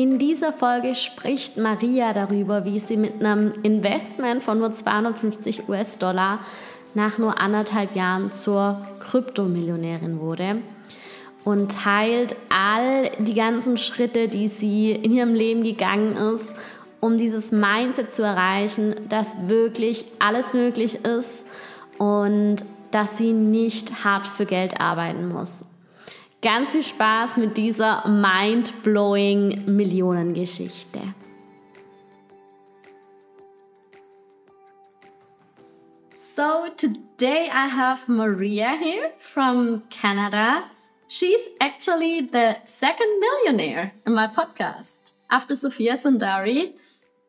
In dieser Folge spricht Maria darüber, wie sie mit einem Investment von nur 250 US-Dollar nach nur anderthalb Jahren zur Kryptomillionärin wurde und teilt all die ganzen Schritte, die sie in ihrem Leben gegangen ist, um dieses Mindset zu erreichen, dass wirklich alles möglich ist und dass sie nicht hart für Geld arbeiten muss. Ganz viel Spaß mit dieser mind-blowing Millionengeschichte. So today I have Maria here from Canada. She's actually the second millionaire in my podcast after Sophia Sundari.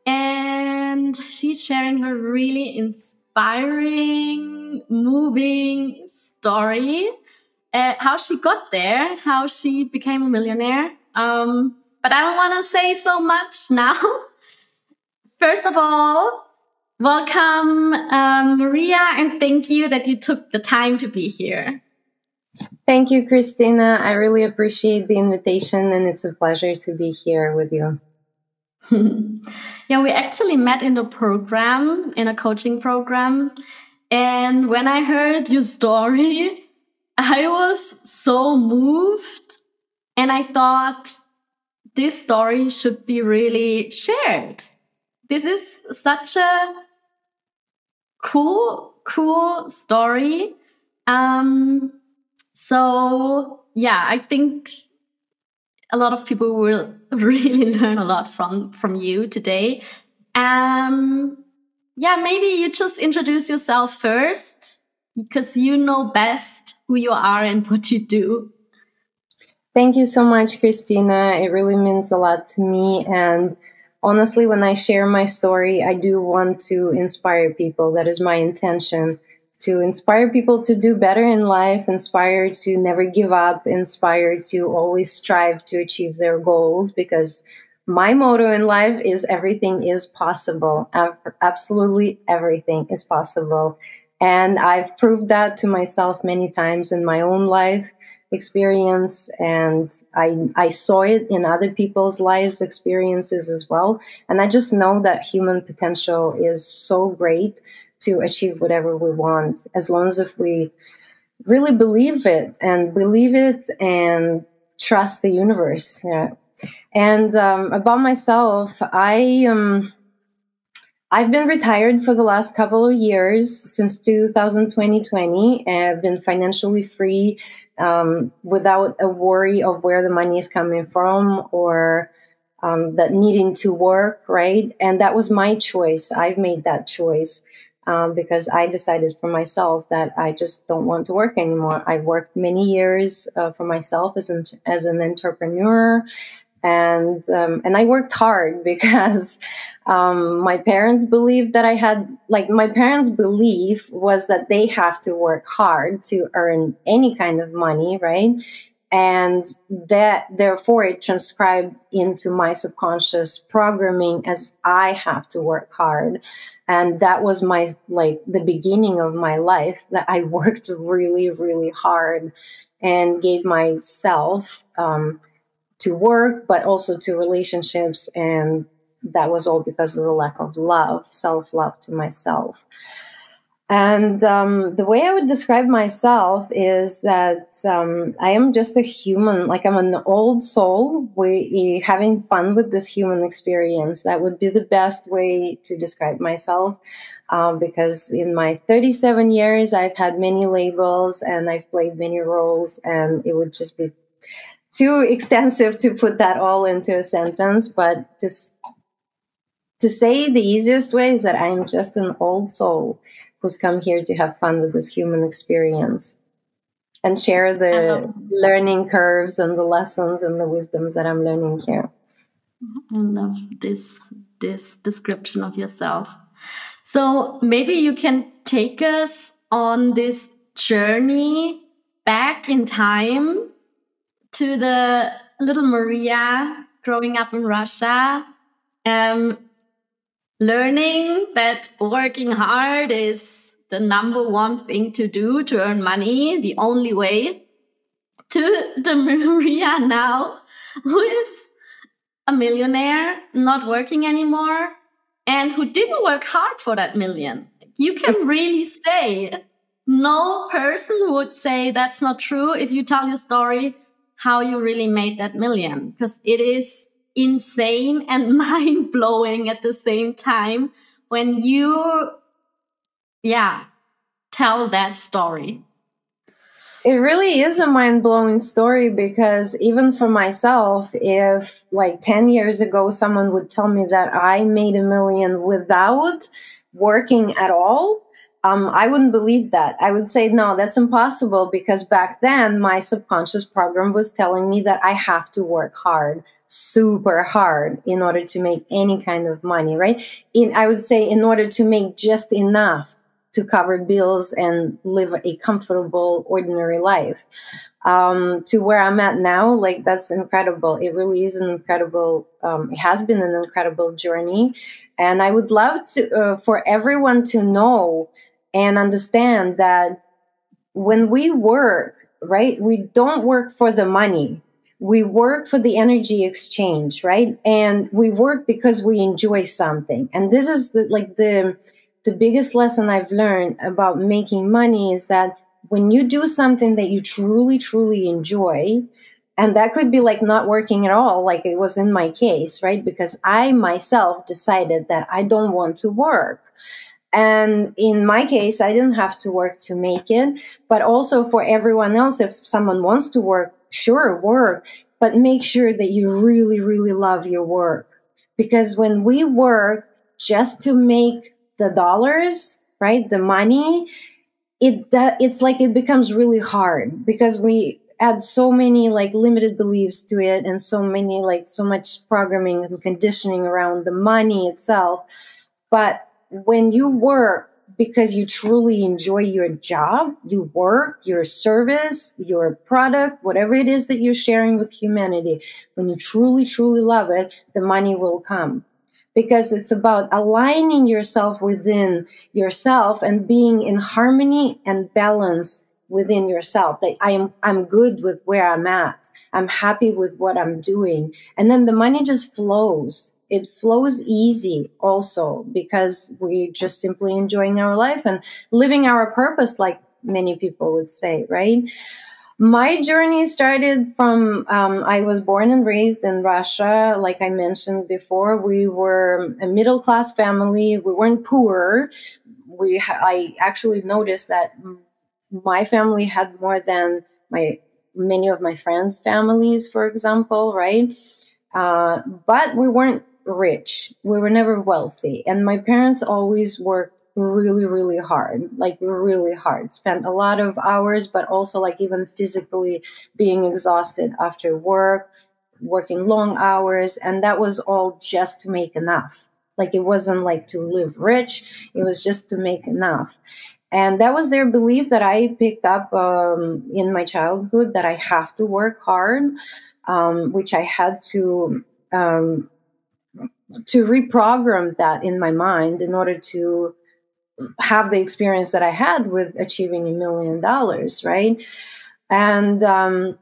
And she's sharing her really inspiring, moving story uh, how she got there, how she became a millionaire. Um, but I don't want to say so much now. First of all, welcome, um, Maria, and thank you that you took the time to be here. Thank you, Christina. I really appreciate the invitation, and it's a pleasure to be here with you. yeah, we actually met in the program, in a coaching program. And when I heard your story, I was so moved and I thought this story should be really shared. This is such a cool, cool story. Um, so yeah, I think a lot of people will really learn a lot from from you today. Um, yeah, maybe you just introduce yourself first because you know best who you are and what you do. Thank you so much, Christina. It really means a lot to me. And honestly, when I share my story, I do want to inspire people. That is my intention to inspire people to do better in life, inspire to never give up, inspire to always strive to achieve their goals because my motto in life is everything is possible. Absolutely everything is possible. And I've proved that to myself many times in my own life experience and I I saw it in other people's lives experiences as well. And I just know that human potential is so great to achieve whatever we want as long as if we really believe it and believe it and trust the universe. Yeah. And um, about myself I um I've been retired for the last couple of years since 2020. and I've been financially free um, without a worry of where the money is coming from or um, that needing to work, right? And that was my choice. I've made that choice um, because I decided for myself that I just don't want to work anymore. I've worked many years uh, for myself as an, as an entrepreneur and um, and I worked hard because um, my parents believed that I had like my parents' belief was that they have to work hard to earn any kind of money, right? And that therefore it transcribed into my subconscious programming as I have to work hard. And that was my like the beginning of my life that I worked really, really hard and gave myself um, to work, but also to relationships. And that was all because of the lack of love, self love to myself. And um, the way I would describe myself is that um, I am just a human, like I'm an old soul, we, having fun with this human experience. That would be the best way to describe myself. Um, because in my 37 years, I've had many labels and I've played many roles, and it would just be too extensive to put that all into a sentence, but just to say the easiest way is that I'm just an old soul who's come here to have fun with this human experience and share the learning curves and the lessons and the wisdoms that I'm learning here. I love this this description of yourself. So maybe you can take us on this journey back in time to the little Maria growing up in Russia, um, learning that working hard is the number one thing to do to earn money, the only way, to the Maria now, who is a millionaire, not working anymore, and who didn't work hard for that million. You can really say no person would say that's not true if you tell your story how you really made that million because it is insane and mind blowing at the same time when you yeah tell that story it really is a mind blowing story because even for myself, if like 10 years ago someone would tell me that I made a million without working at all, um, I wouldn't believe that. I would say, no, that's impossible because back then my subconscious program was telling me that I have to work hard, super hard, in order to make any kind of money, right? In, I would say, in order to make just enough to cover bills and live a comfortable, ordinary life. Um, to where I'm at now, like that's incredible. It really is an incredible, um, it has been an incredible journey. And I would love to, uh, for everyone to know and understand that when we work, right, we don't work for the money. We work for the energy exchange, right? And we work because we enjoy something. And this is the, like the, the biggest lesson I've learned about making money is that when you do something that you truly, truly enjoy, and that could be like not working at all, like it was in my case, right? Because I myself decided that I don't want to work. And in my case, I didn't have to work to make it. But also for everyone else, if someone wants to work, sure, work, but make sure that you really, really love your work. Because when we work just to make the dollars, right, the money, it it's like it becomes really hard because we add so many like limited beliefs to it and so many like so much programming and conditioning around the money itself. But when you work because you truly enjoy your job, your work, your service, your product, whatever it is that you're sharing with humanity, when you truly, truly love it, the money will come. Because it's about aligning yourself within yourself and being in harmony and balance within yourself. That I am, I'm good with where I'm at. I'm happy with what I'm doing. And then the money just flows it flows easy also because we're just simply enjoying our life and living our purpose like many people would say right? My journey started from um, i was born and raised in russia. Like i mentioned before we were a middle class family. We weren't poor. We ha- i actually noticed that my family had more than my many of my friends families for example right? Uh, but we weren't rich. We were never wealthy. And my parents always worked really, really hard, like really hard. Spent a lot of hours, but also like even physically being exhausted after work, working long hours. And that was all just to make enough. Like it wasn't like to live rich, it was just to make enough. And that was their belief that I picked up um, in my childhood that I have to work hard, um, which I had to um, to reprogram that in my mind in order to have the experience that I had with achieving a million dollars, right? And um,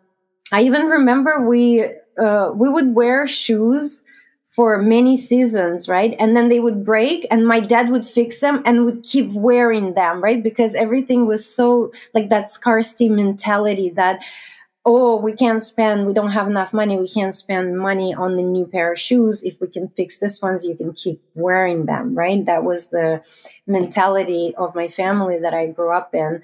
I even remember we uh, we would wear shoes for many seasons, right? And then they would break, and my dad would fix them and would keep wearing them, right? Because everything was so like that scarcity mentality that oh, we can't spend, we don't have enough money, we can't spend money on the new pair of shoes. If we can fix this ones, you can keep wearing them, right? That was the mentality of my family that I grew up in.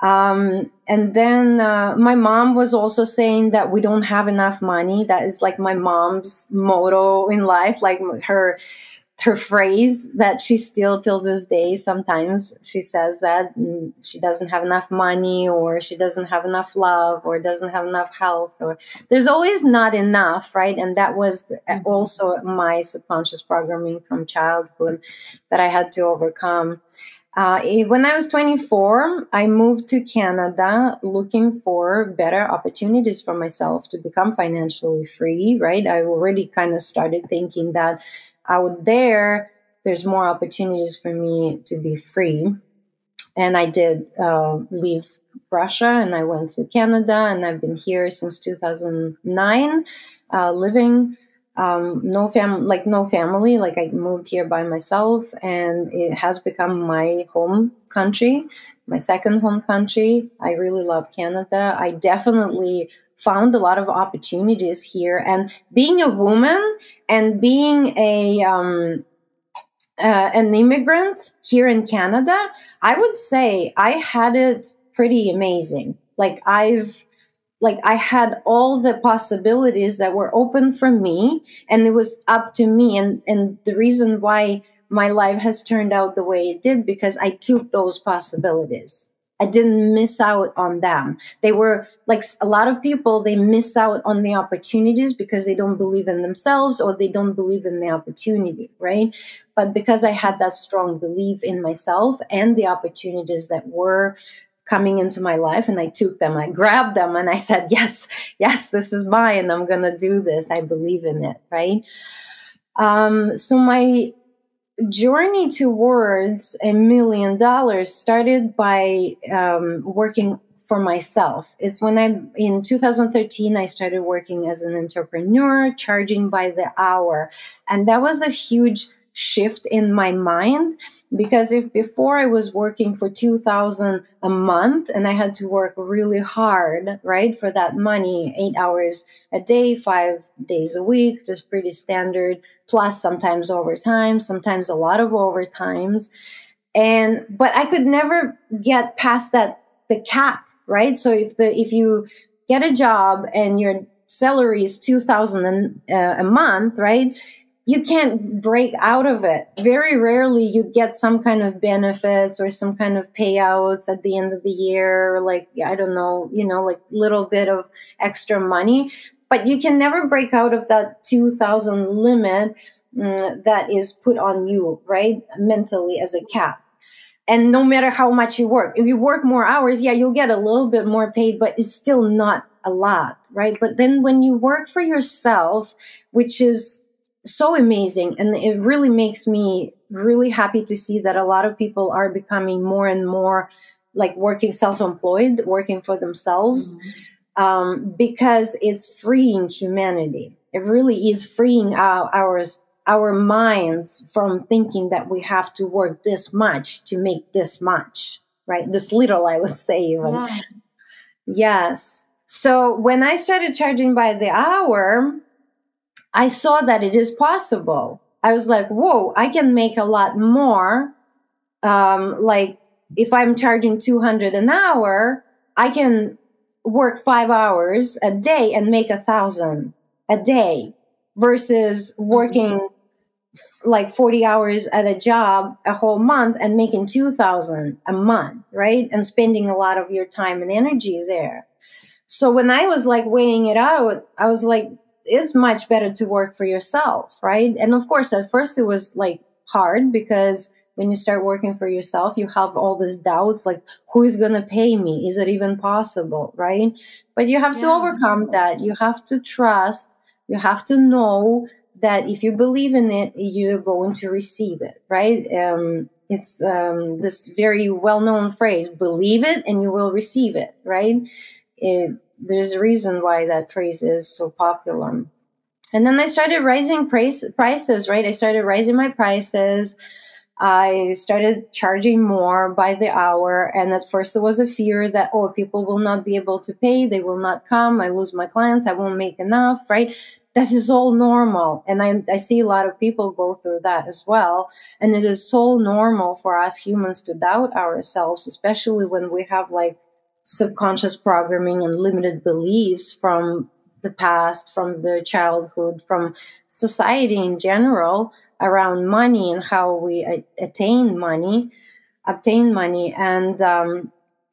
Um, and then uh, my mom was also saying that we don't have enough money. That is like my mom's motto in life. Like her, her phrase that she still till this day sometimes she says that she doesn't have enough money or she doesn't have enough love or doesn't have enough health or there's always not enough right and that was mm-hmm. also my subconscious programming from childhood that i had to overcome uh, when I was 24, I moved to Canada looking for better opportunities for myself to become financially free, right? I already kind of started thinking that out there, there's more opportunities for me to be free. And I did uh, leave Russia and I went to Canada, and I've been here since 2009, uh, living. Um, no fam like no family like i moved here by myself and it has become my home country my second home country i really love canada i definitely found a lot of opportunities here. And being a woman and being a um, uh, an immigrant here in Canada, I would say I had it pretty amazing. Like I've like I had all the possibilities that were open for me and it was up to me and and the reason why my life has turned out the way it did because I took those possibilities. I didn't miss out on them. They were like a lot of people, they miss out on the opportunities because they don't believe in themselves or they don't believe in the opportunity, right? But because I had that strong belief in myself and the opportunities that were coming into my life and I took them, I grabbed them and I said, yes, yes, this is mine. I'm going to do this. I believe in it, right? Um, so my journey towards a million dollars started by um, working for myself. It's when I, in 2013, I started working as an entrepreneur, charging by the hour. And that was a huge shift in my mind because if before I was working for 2000 a month and I had to work really hard, right, for that money, 8 hours a day, 5 days a week, just pretty standard, plus sometimes overtime, sometimes a lot of overtimes. And but I could never get past that the cap, right? So if the if you get a job and your salary is 2000 uh, a month, right? You can't break out of it. Very rarely you get some kind of benefits or some kind of payouts at the end of the year, like, I don't know, you know, like little bit of extra money. But you can never break out of that 2000 limit mm, that is put on you, right? Mentally as a cap. And no matter how much you work, if you work more hours, yeah, you'll get a little bit more paid, but it's still not a lot, right? But then when you work for yourself, which is so amazing and it really makes me really happy to see that a lot of people are becoming more and more like working self-employed working for themselves mm-hmm. um, because it's freeing humanity it really is freeing our, our our minds from thinking that we have to work this much to make this much right this little i would say even yeah. yes so when i started charging by the hour I saw that it is possible. I was like, whoa, I can make a lot more. Um, like if I'm charging 200 an hour, I can work five hours a day and make a thousand a day versus working mm-hmm. like 40 hours at a job a whole month and making 2000 a month right and spending a lot of your time and energy there so when i was like weighing it out i was like it's much better to work for yourself, right? And of course, at first it was like hard because when you start working for yourself, you have all these doubts like, who is going to pay me? Is it even possible, right? But you have yeah. to overcome that. You have to trust. You have to know that if you believe in it, you're going to receive it, right? Um, it's um, this very well known phrase believe it and you will receive it, right? It, there's a reason why that phrase is so popular. And then I started raising price, prices, right? I started raising my prices. I started charging more by the hour. And at first, there was a fear that, oh, people will not be able to pay. They will not come. I lose my clients. I won't make enough, right? This is all normal. And I, I see a lot of people go through that as well. And it is so normal for us humans to doubt ourselves, especially when we have like subconscious programming and limited beliefs from the past, from the childhood, from society in general, around money and how we attain money, obtain money. And, um,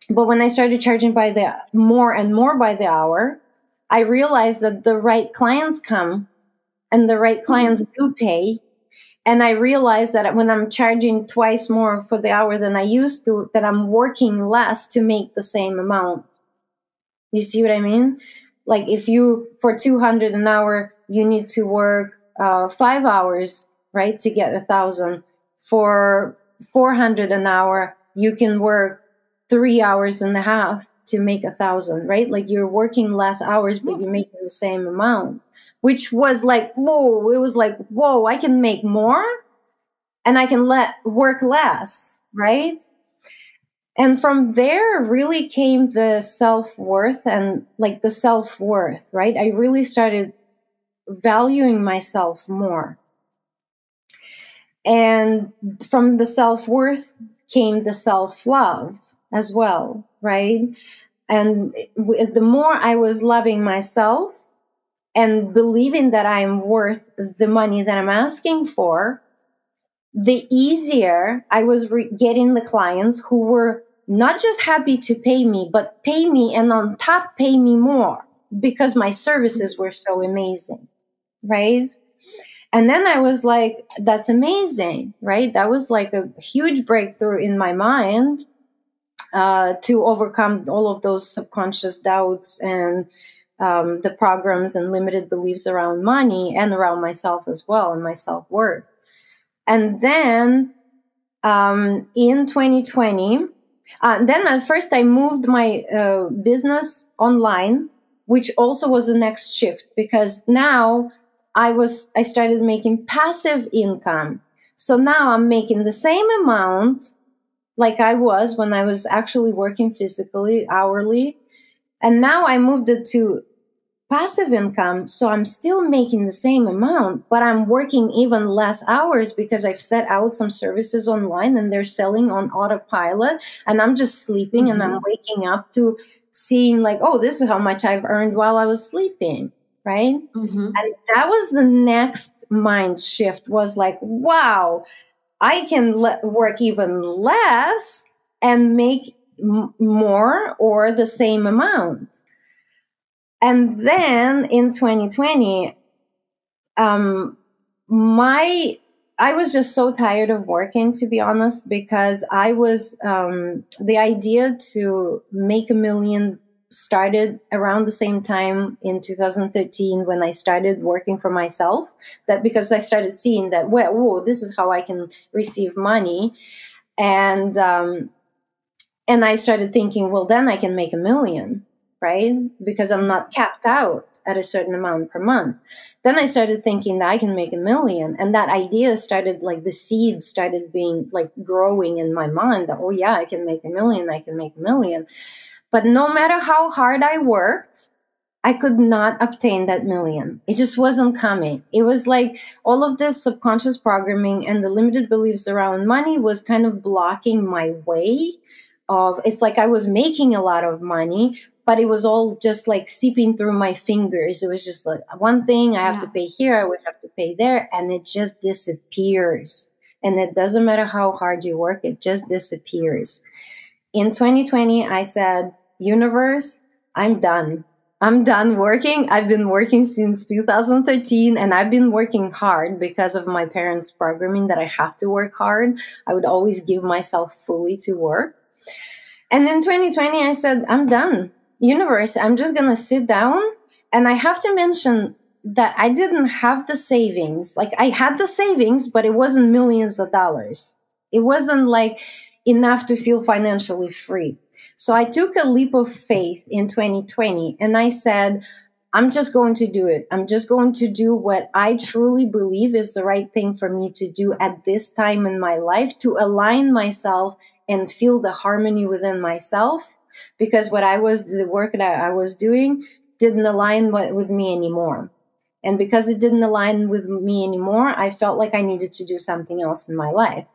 but when I started charging by the more and more by the hour, I realized that the right clients come and the right clients mm-hmm. do pay. And I realized that when I'm charging twice more for the hour than I used to, that I'm working less to make the same amount. You see what I mean? Like if you, for 200 an hour, you need to work uh, five hours, right, to get a thousand. For 400 an hour, you can work three hours and a half to make a thousand, right? Like you're working less hours, but you're making the same amount, which was like, whoa, it was like, whoa, I can make more and I can let work less, right? And from there really came the self worth and like the self worth, right? I really started valuing myself more. And from the self worth came the self love as well, right? And the more I was loving myself and believing that I'm worth the money that I'm asking for, the easier I was re- getting the clients who were not just happy to pay me, but pay me and on top pay me more because my services were so amazing right? And then I was like, that's amazing, right? That was like a huge breakthrough in my mind uh, to overcome all of those subconscious doubts and um, the programs and limited beliefs around money and around myself as well and my self worth. And then um, in 2020, uh, then at first I moved my uh, business online, which also was the next shift because now I was I started making passive income. So now I'm making the same amount like I was when I was actually working physically hourly. And now I moved it to passive income. So I'm still making the same amount, but I'm working even less hours because I've set out some services online and they're selling on autopilot. And I'm just sleeping mm-hmm. and I'm mm-hmm. waking up to seeing, like, oh, this is how much I've earned while I was sleeping right mm-hmm. and that was the next mind shift was like wow i can le- work even less and make m- more or the same amount and then in 2020 um my I was just so tired of working, to be honest, because I was um, the idea to make a million started around the same time in 2013 when I started working for myself. That because I started seeing that, well, whoa, this is how I can receive money, and um, and I started thinking, well, then I can make a million, right? Because I'm not capped out at a certain amount per month. Then I started thinking that I can make a million, and that idea started like the seed started being like growing in my mind. That oh yeah, I can make a million, I can make a million but no matter how hard I worked, I could not obtain that million. It just wasn't coming. It was like all of this subconscious programming and the limited beliefs around money was kind of blocking my way of it's like I was making a lot of money, but it was all just like seeping through my fingers. It was just like one thing I have yeah. to pay here, I would have to pay there, and it just disappears. And it doesn't matter how hard you work, it just disappears. In 2020, I said, universe, I'm done. I'm done working. I've been working since 2013 and I've been working hard because of my parents' programming that I have to work hard. I would always give myself fully to work. And in 2020, I said, I'm done. Universe, I'm just going to sit down. And I have to mention that I didn't have the savings. Like I had the savings, but it wasn't millions of dollars. It wasn't like enough to feel financially free. So I took a leap of faith in 2020 and I said, I'm just going to do it. I'm just going to do what I truly believe is the right thing for me to do at this time in my life to align myself and feel the harmony within myself. Because what I was, the work that I was doing didn't align with me anymore. And because it didn't align with me anymore, I felt like I needed to do something else in my life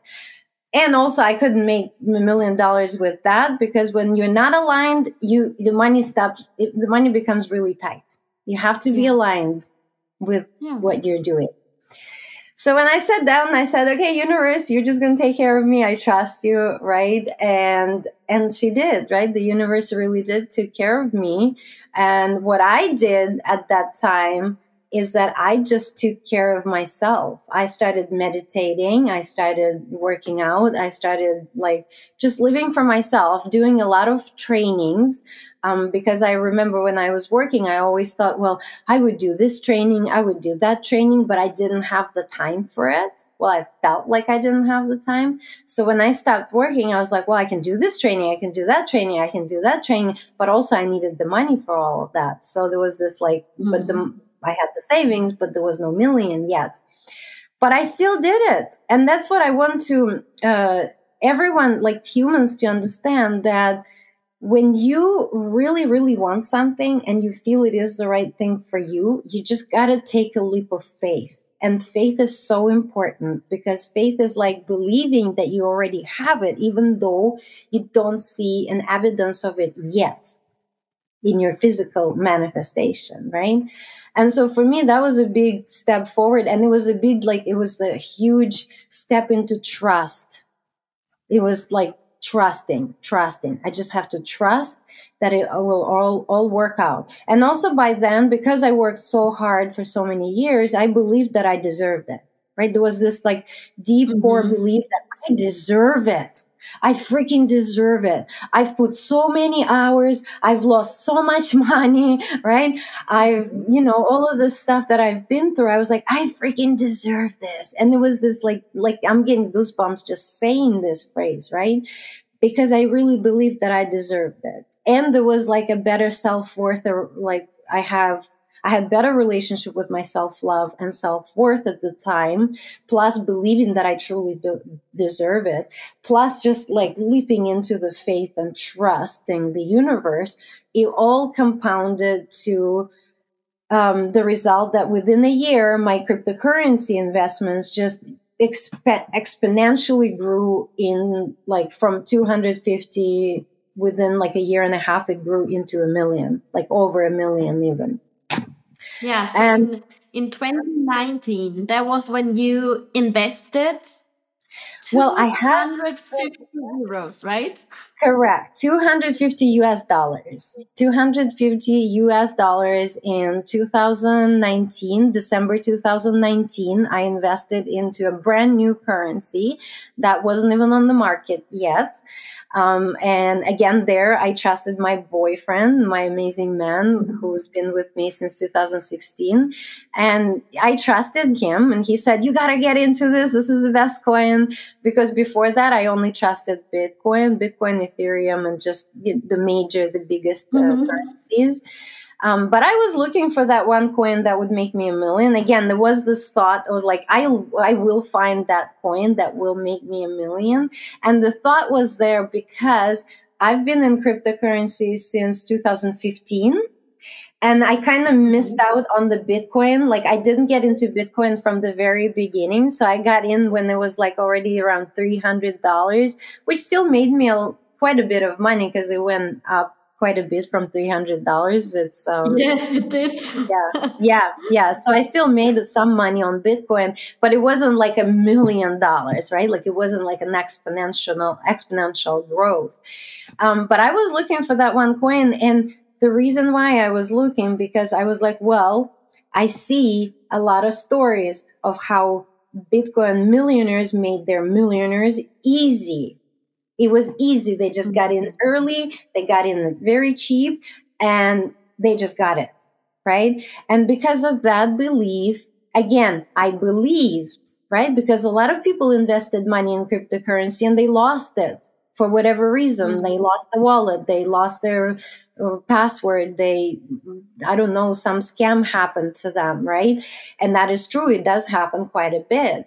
and also i couldn't make a million dollars with that because when you're not aligned you the money stops it, the money becomes really tight you have to be aligned with yeah. what you're doing so when I sat down, I said, "Okay, universe, you're just going to take care of me. I trust you, right?" And and she did, right? The universe really did take care of me. And what I did at that time is that I just took care of myself. I started meditating. I started working out. I started like just living for myself, doing a lot of trainings. Um, because I remember when I was working, I always thought, well, I would do this training, I would do that training, but I didn't have the time for it. Well, I felt like I didn't have the time. So when I stopped working, I was like, well, I can do this training, I can do that training, I can do that training, but also I needed the money for all of that. So there was this like, mm-hmm. but the mm-hmm. I had the savings, but there was no million yet. But I still did it. And that's what I want to, uh, everyone, like humans, to understand that when you really, really want something and you feel it is the right thing for you, you just got to take a leap of faith. And faith is so important because faith is like believing that you already have it, even though you don't see an evidence of it yet in your physical manifestation, right? And so for me, that was a big step forward. And it was a big, like, it was a huge step into trust. It was like trusting, trusting. I just have to trust that it will all, all work out. And also by then, because I worked so hard for so many years, I believed that I deserved it, right? There was this like deep mm-hmm. core belief that I deserve it. I freaking deserve it. I've put so many hours. I've lost so much money, right? I've, you know, all of the stuff that I've been through. I was like, I freaking deserve this. And there was this like, like I'm getting goosebumps just saying this phrase, right? Because I really believed that I deserved it. And there was like a better self worth or like I have I had better relationship with my self-love and self-worth at the time, plus believing that I truly be- deserve it, plus just like leaping into the faith and trusting the universe, it all compounded to um, the result that within a year, my cryptocurrency investments just exp- exponentially grew in like from 250 within like a year and a half, it grew into a million, like over a million even. Yes. And in, in 2019, that was when you invested well, I had 250 euros, right? Correct. 250 US dollars. 250 US dollars in 2019, December 2019. I invested into a brand new currency that wasn't even on the market yet. Um, and again, there I trusted my boyfriend, my amazing man who's been with me since 2016. And I trusted him, and he said, You got to get into this. This is the best coin. Because before that, I only trusted Bitcoin, Bitcoin, Ethereum, and just the major, the biggest uh, mm-hmm. currencies. Um, but I was looking for that one coin that would make me a million. Again, there was this thought I was like, I, I will find that coin that will make me a million. And the thought was there because I've been in cryptocurrency since 2015 and I kind of missed mm-hmm. out on the Bitcoin. Like I didn't get into Bitcoin from the very beginning. So I got in when it was like already around $300, which still made me a, quite a bit of money because it went up quite a bit from three hundred dollars. It's um, yes, it did. yeah, yeah, yeah. So I still made some money on Bitcoin, but it wasn't like a million dollars, right? Like it wasn't like an exponential exponential growth. Um, but I was looking for that one coin, and the reason why I was looking because I was like, well, I see a lot of stories of how Bitcoin millionaires made their millionaires easy it was easy. They just got in mm-hmm. early, they got in very cheap, and they just got it. Right. And because of that belief, again, I believed, right? Because a lot of people invested money in cryptocurrency and they lost it for whatever reason. Mm-hmm. They lost the wallet, they lost their uh, password, they, I don't know, some scam happened to them, right? And that is true. It does happen quite a bit.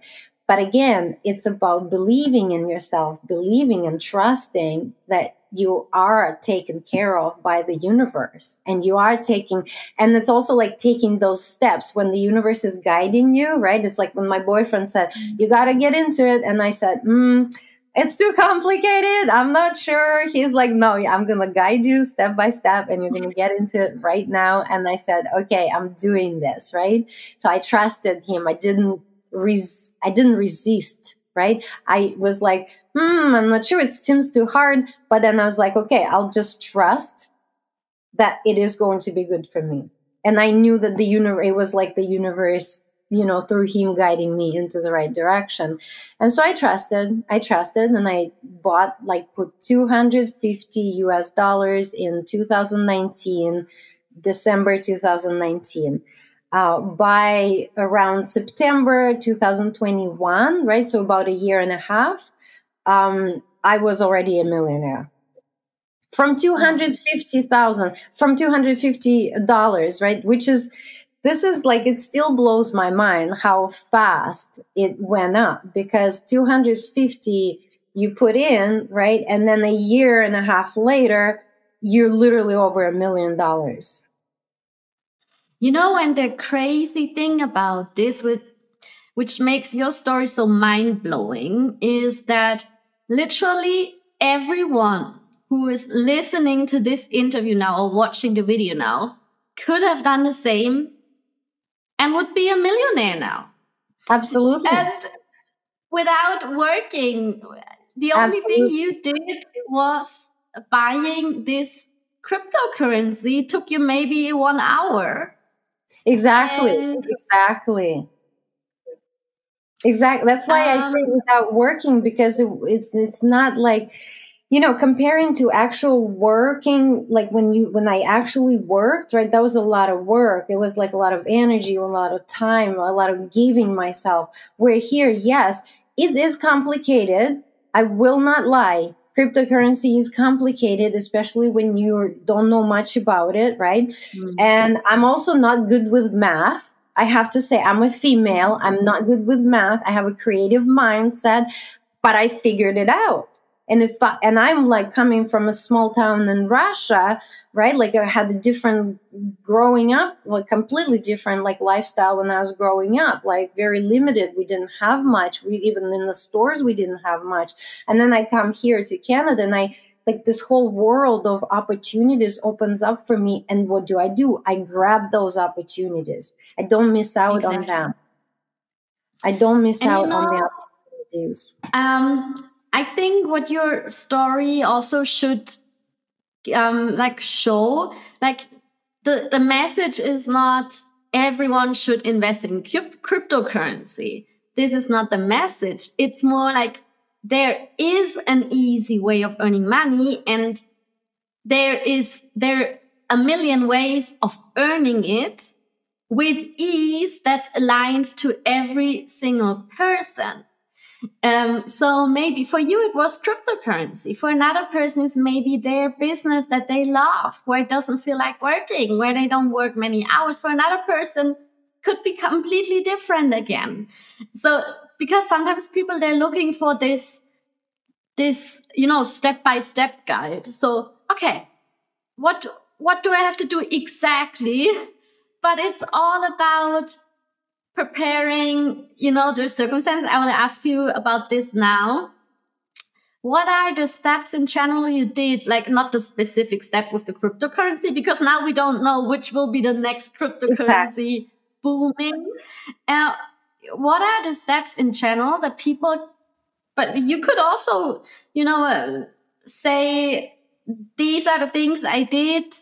But again, it's about believing in yourself, believing and trusting that you are taken care of by the universe and you are taking and it's also like taking those steps. When the universe is guiding you right? It's like when my boyfriend said you got to get into it. And i said mm, it's too complicated. I'm not sure. He's like no i'm gonna guide you step by step and you're gonna get into it right now. And i said okay i'm doing this right? So i trusted him. I didn't res- I didn't resist, right? I was like, hmm, I'm not sure. It seems too hard. But then I was like, okay, I'll just trust that it is going to be good for me. And I knew that the universe, it was like the universe, you know, through him guiding me into the right direction. And so I trusted, I trusted, and I bought, like, put 250 US dollars in 2019, December 2019. Uh, by around September 2021, right? So about a year and a half, um, I was already a millionaire. From 250,000 from 250 dollars right? Which is this is like it still blows my mind how fast it went up because 250 you put in right? And then a year and a half later you're literally over a million dollars you know and the crazy thing about this with which makes your story so mind-blowing is that literally everyone who is listening to this interview now or watching the video now could have done the same and would be a millionaire now. Absolutely. And without working, the only Absolutely. thing you did was buying this cryptocurrency it took you maybe one hour. Exactly. And exactly. Exactly. That's why um, I say without working because it, it, it's not like you know comparing to actual working like when you when i actually worked right that was a lot of work it was like a lot of energy a lot of time a lot of giving myself where here yes it is complicated i will not lie cryptocurrency is complicated especially when you don't know much about it right? Mm-hmm. and i'm also not good with math. I have to say i'm a female. I'm not good with math. I have a creative mindset but i figured it out and if I, and i'm like coming from a small town in russia right like i had a different growing up like completely different like lifestyle when i was growing up like very limited. We didn't have much. We even in the stores we didn't have much. And then i come here to canada and i like this whole world of opportunities opens up for me. And what do i do? I grab those opportunities. I don't miss out exactly. on them. I don't miss and out you know, on the opportunities. um I think what your story also should um, like show, like the the message is not everyone should invest in cryptocurrency. This is not the message. It's more like there is an easy way of earning money and there is there a million ways of earning it with ease that's aligned to every single person. Um, so maybe for you it was cryptocurrency. For another person, it's maybe their business that they love, where it doesn't feel like working, where they don't work many hours. For another person, could be completely different again. So because sometimes people they're looking for this this you know step by step guide. So okay, what what do I have to do exactly? But it's all about preparing, you know, the circumstances, I want to ask you about this now. What are the steps in general you did? Like not the specific step with the cryptocurrency, because now we don't know which will be the next cryptocurrency exactly. booming. Uh, what are the steps in general that people, but you could also, you know, uh, say these are the things I did,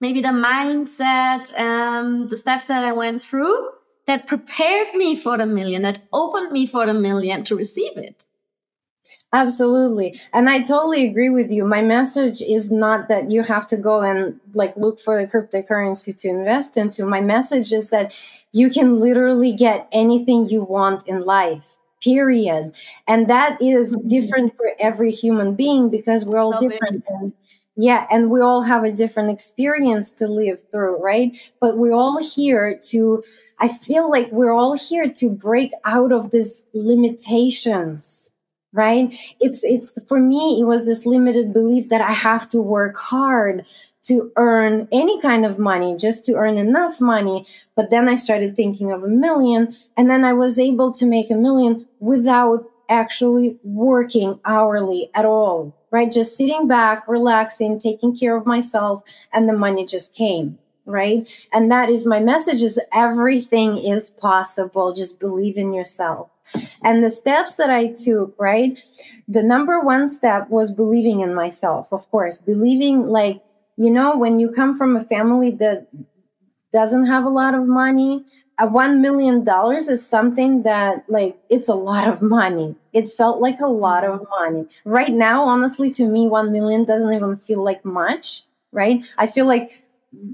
maybe the mindset, um, the steps that I went through that prepared me for the million, that opened me for the million to receive it. Absolutely. And I totally agree with you. My message is not that you have to go and like look for the cryptocurrency to invest into. My message is that you can literally get anything you want in life. Period. And that is mm-hmm. different for every human being because we're all different. And, yeah, and we all have a different experience to live through, right? But we're all here to I feel like we're all here to break out of these limitations, right? It's, it's, for me, it was this limited belief that I have to work hard to earn any kind of money, just to earn enough money. But then I started thinking of a million, and then I was able to make a million without actually working hourly at all, right? Just sitting back, relaxing, taking care of myself, and the money just came right? And that is my message is everything is possible. Just believe in yourself. And the steps that I took, right? The number one step was believing in myself, of course, believing like, you know, when you come from a family that doesn't have a lot of money, a one million dollars is something that like it's a lot of money. It felt like a lot of money. Right now honestly to me one million doesn't even feel like much right? I feel like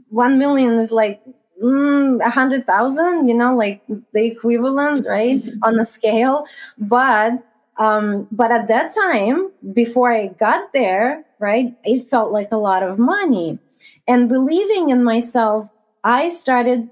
one million is like mm, a hundred thousand you know like the equivalent right mm-hmm. on a scale. But um but at that time before i got there right it felt like a lot of money. And believing in myself i started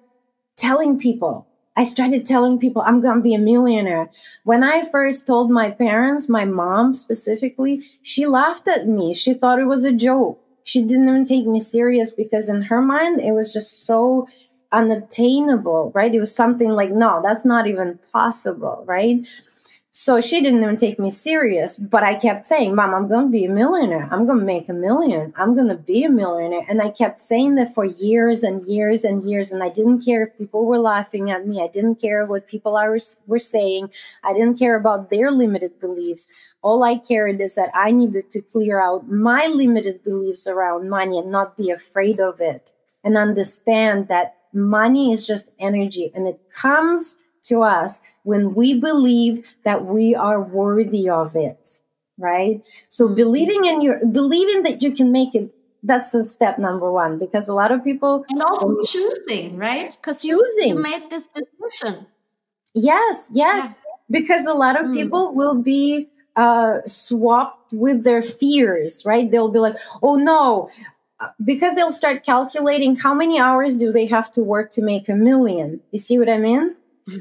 telling people. I started telling people I'm going to be a millionaire. When I first told my parents, my mom specifically, she laughed at me. She thought it was a joke. She didn't even take me serious because in her mind, it was just so unattainable, right? It was something like, no, that's not even possible, right? So she didn't even take me serious, but I kept saying, Mom, I'm going to be a millionaire. I'm going to make a million. I'm going to be a millionaire. And I kept saying that for years and years and years. And I didn't care if people were laughing at me. I didn't care what people are, were saying. I didn't care about their limited beliefs. All I cared is that I needed to clear out my limited beliefs around money and not be afraid of it and understand that money is just energy and it comes to us when we believe that we are worthy of it right so mm-hmm. believing in your believing that you can make it that's the step number one because a lot of people and also choosing right because you, you made this decision yes yes yeah. because a lot of mm. people will be uh, swapped with their fears right they'll be like oh no uh, because they'll start calculating how many hours do they have to work to make a million you see what i mean.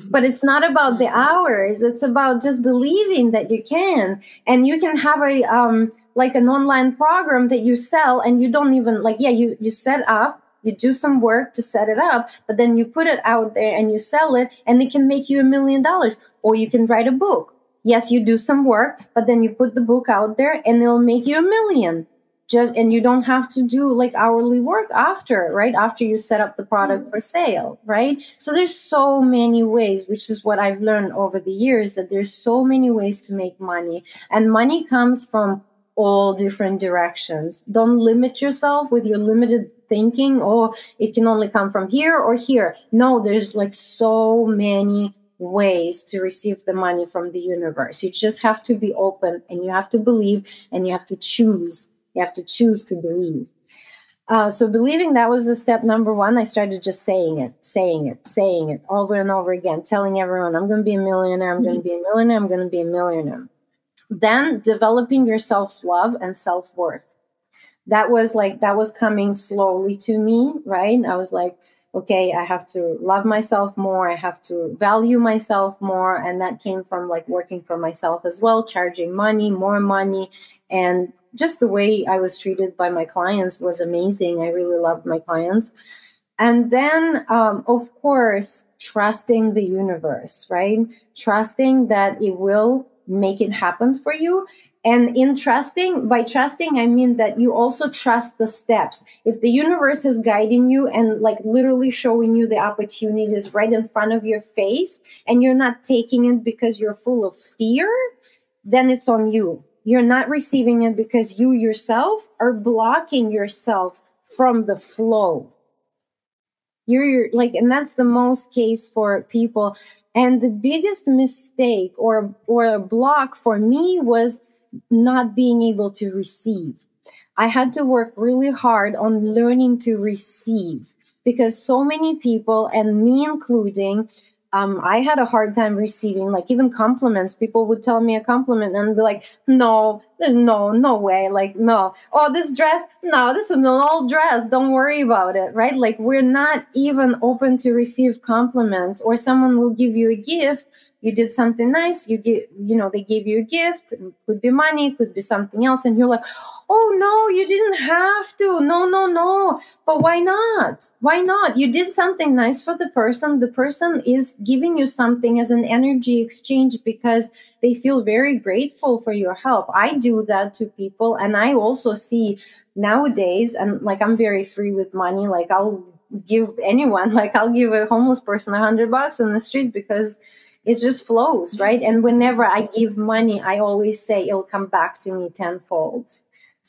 But it's not about the hours. It's about just believing that you can. And you can have a um like an online program that you sell and you don't even like yeah, you you set up you do some work to set it up, but then you put it out there and you sell it, and it can make you a million dollars. Or you can write a book. Yes, you do some work, but then you put the book out there and it'll make you a million just and you don't have to do like hourly work after right? After you set up the product mm-hmm. for sale right? So there's so many ways which is what i've learned over the years that there's so many ways to make money. And money comes from all different directions. Don't limit yourself with your limited thinking oh it can only come from here or here. No there's like so many ways to receive the money from the universe. You just have to be open and you have to believe and you have to choose you have to choose to believe. Uh, so believing that was the step number one. I started just saying it, saying it, saying it over and over again, telling everyone, I'm going to be a millionaire, I'm going to be a millionaire, I'm going to be a millionaire. Then developing your self love and self worth. That was like, that was coming slowly to me, right? I was like, okay, I have to love myself more. I have to value myself more. And that came from like working for myself as well, charging money, more money. And just the way I was treated by my clients was amazing. I really loved my clients. And then, um, of course, trusting the universe, right? Trusting that it will make it happen for you and in trusting, by trusting, I mean that you also trust the steps. If the universe is guiding you and like literally showing you the opportunities right in front of your face, and you're not taking it because you're full of fear, then it's on you. You're not receiving it because you yourself are blocking yourself from the flow. You're, you're like, and that's the most case for people. And the biggest mistake or or a block for me was not being able to receive. I had to work really hard on learning to receive because so many people, and me including, um, I had a hard time receiving like even compliments. People would tell me a compliment and be like, no, no, no way. Like, no. Oh, this dress? No, this is an old dress. Don't worry about it. Right? Like, we're not even open to receive compliments or someone will give you a gift you did something nice you give you know they gave you a gift it could be money could be something else and you're like oh no you didn't have to. No no no. But why not? Why not? You did something nice for the person. The person is giving you something as an energy exchange because they feel very grateful for your help. I do that to people and i also see nowadays and like i'm very free with money. Like i'll give anyone like i'll give a homeless person a hundred bucks on the street because it just flows right? And whenever i give money i always say it'll come back to me tenfold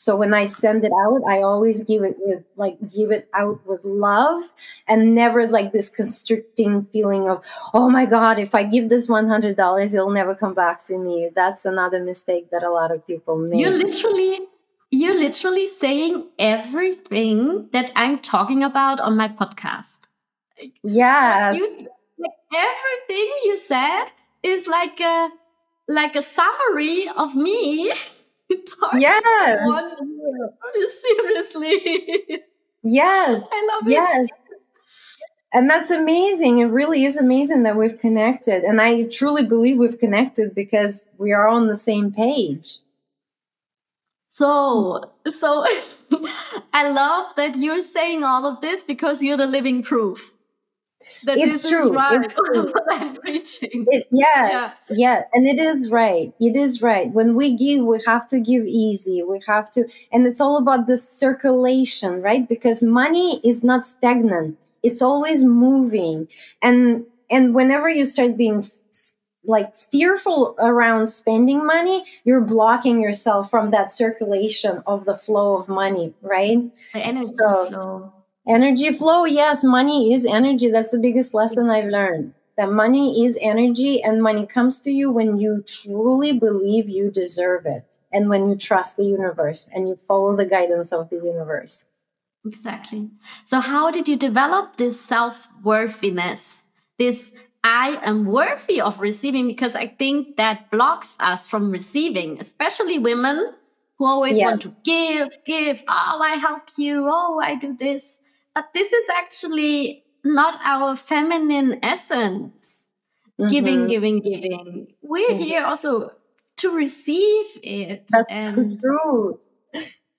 so when I send it out, I always give it with like give it out with love and never like this constricting feeling of, oh my God, if I give this one hundred dollars, it'll never come back to me. That's another mistake that a lot of people make. You literally you're literally saying everything that I'm talking about on my podcast. Yes. You, everything you said is like a like a summary of me yes. Seriously. Yes. I love it. Yes. And that's amazing. It really is amazing that we've connected. And I truly believe we've connected because we are on the same page. So, so I love that you're saying all of this because you're the living proof that it's true. Right it's true. I'm preaching. It, yes, yeah. yeah, and it is right. It is right. When we give, we have to give easy. We have to, and it's all about this circulation, right? Because money is not stagnant; it's always moving. And and whenever you start being like fearful around spending money, you're blocking yourself from that circulation of the flow of money, right? The energy so, flow Energy flow, yes, money is energy. That's the biggest lesson I've learned. That money is energy, and money comes to you when you truly believe you deserve it, and when you trust the universe and you follow the guidance of the universe. Exactly. So, how did you develop this self worthiness? This I am worthy of receiving because I think that blocks us from receiving, especially women who always yeah. want to give, give. Oh, I help you. Oh, I do this. But this is actually not our feminine essence. Mm-hmm. Giving, giving, giving. We're mm-hmm. here also to receive it. That's and, so true.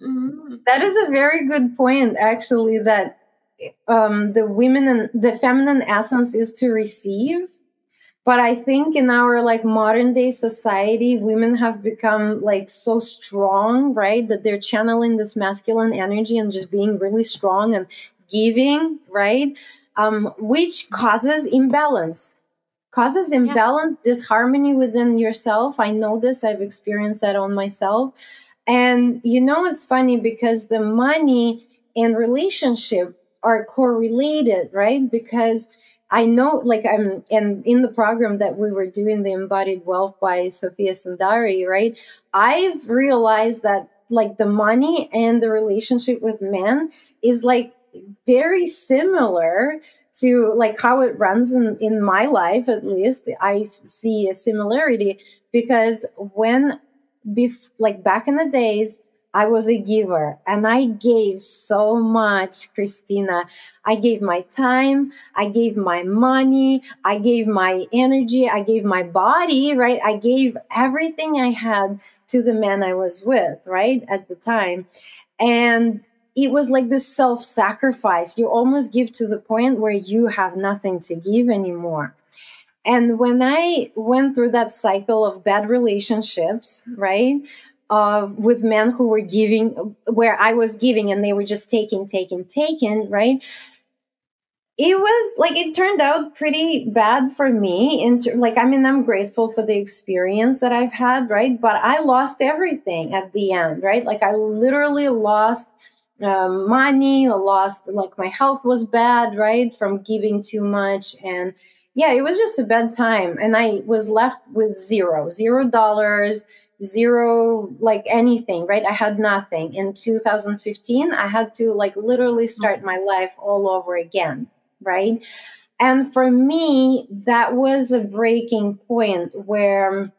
Mm-hmm. That is a very good point, actually, that um, the women and the feminine essence is to receive but i think in our like modern day society women have become like so strong right that they're channeling this masculine energy and just being really strong and giving, right? Um, which causes imbalance, causes imbalance, yeah. disharmony within yourself. I know this, I've experienced that on myself. And you know, it's funny because the money and relationship are correlated, right? Because I know, like, I'm, and in the program that we were doing, the Embodied Wealth by Sofia Sundari, right? I've realized that, like, the money and the relationship with men is like very similar to like how it runs in, in my life at least i see a similarity because when bef- like back in the days i was a giver and i gave so much christina. I gave my time i gave my money i gave my energy i gave my body right? I gave everything i had to the man i was with right at the time. And it was like this self sacrifice. You almost give to the point where you have nothing to give anymore. And when I went through that cycle of bad relationships, right, of with men who were giving, where I was giving and they were just taking, taking, taking, right, it was like it turned out pretty bad for me. And like, I mean, I'm grateful for the experience that I've had, right, but I lost everything at the end, right? Like, I literally lost um, money, I lost like my health was bad, right, from giving too much, and yeah, it was just a bad time, and I was left with zero, zero dollars, zero like anything, right? I had nothing. In 2015, I had to like literally start my life all over again, right? And for me, that was a breaking point where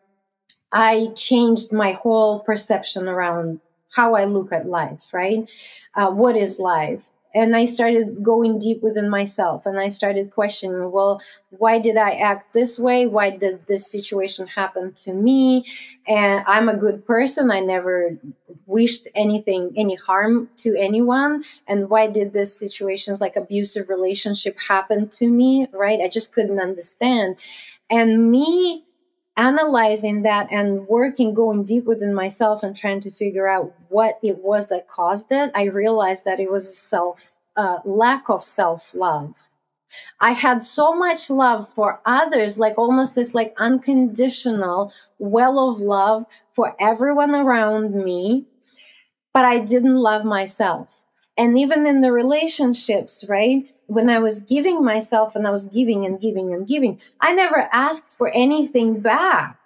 I changed my whole perception around how I look at life, right? Uh, what is life? And I started going deep within myself and I started questioning, well, why did I act this way? Why did this situation happen to me? And I'm a good person. I never wished anything, any harm to anyone. And why did this situations like abusive relationship happen to me? Right? I just couldn't understand. And me analyzing that and working, going deep within myself and trying to figure out what it was that caused it, I realized that it was a self uh, lack of self love. I had so much love for others, like almost this like unconditional well of love for everyone around me, but I didn't love myself. And even in the relationships, right? When I was giving myself and I was giving and giving and giving, I never asked for anything back.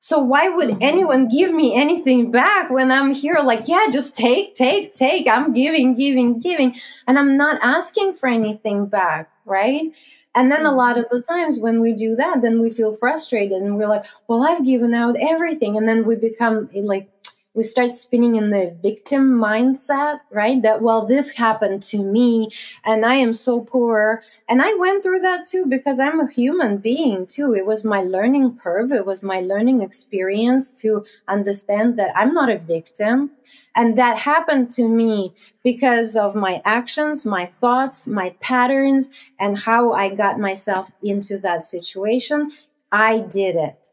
So why would mm-hmm. anyone give me anything back when I'm here like, yeah, just take, take, take. I'm giving, giving, giving, and I'm not asking for anything back, right? And then a lot mm-hmm. of the times when we do that, then we feel frustrated and we're like, well, I've given out everything. And then we become like we start spinning in the victim mindset, right? That, well, this happened to me and I am so poor. And I went through that too because I'm a human being too. It was my learning curve. It was my learning experience to understand that I'm not a victim. And that happened to me because of my actions, my thoughts, my patterns, and how I got myself into that situation. I did it.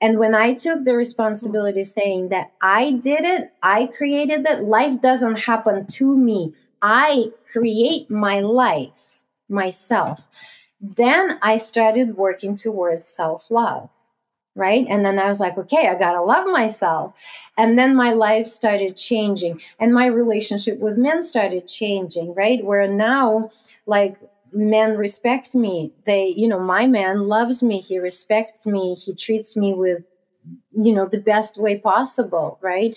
And when I took the responsibility mm. saying that I did it, I created that, life doesn't happen to me. I create my life myself. Then I started working towards self love, right? And then I was like, okay, I gotta love myself. And then my life started changing and my relationship with men started changing, right? Where now, like, men respect me. They you know my man loves me. He respects me. He treats me with you know the best way possible right?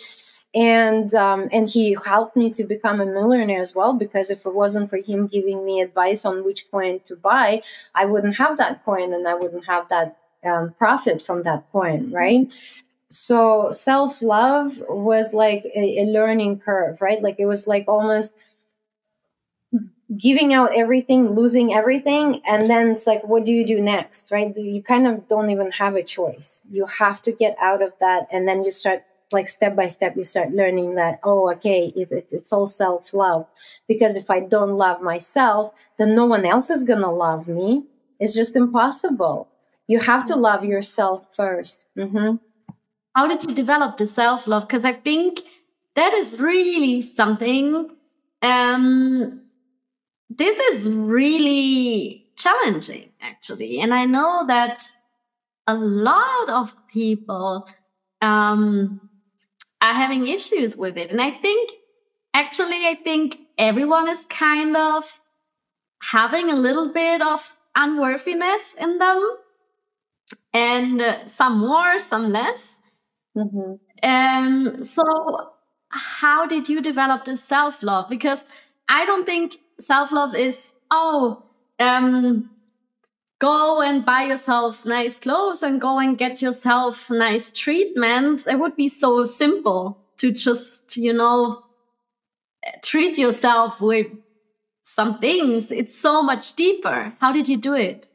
And um, and he helped me to become a millionaire as well because if it wasn't for him giving me advice on which coin to buy i wouldn't have that coin and i wouldn't have that um, profit from that coin right? So self-love was like a, a learning curve right? Like it was like almost giving out everything, losing everything, and then it's like, what do you do next, right? You kind of don't even have a choice. You have to get out of that, and then you start like step by step you start learning that oh okay if it's, it's all self-love because if i don't love myself then no one else is gonna love me it's just impossible you have to love yourself 1st mm-hmm. how did you develop the self-love because i think that is really something um this is really challenging, actually. And I know that a lot of people um, are having issues with it. And I think, actually, I think everyone is kind of having a little bit of unworthiness in them, and uh, some more, some less. Mm-hmm. Um, so, how did you develop the self love? Because I don't think self love is oh um go and buy yourself nice clothes and go and get yourself nice treatment. It would be so simple to just you know treat yourself with some things. It's so much deeper. How did you do it?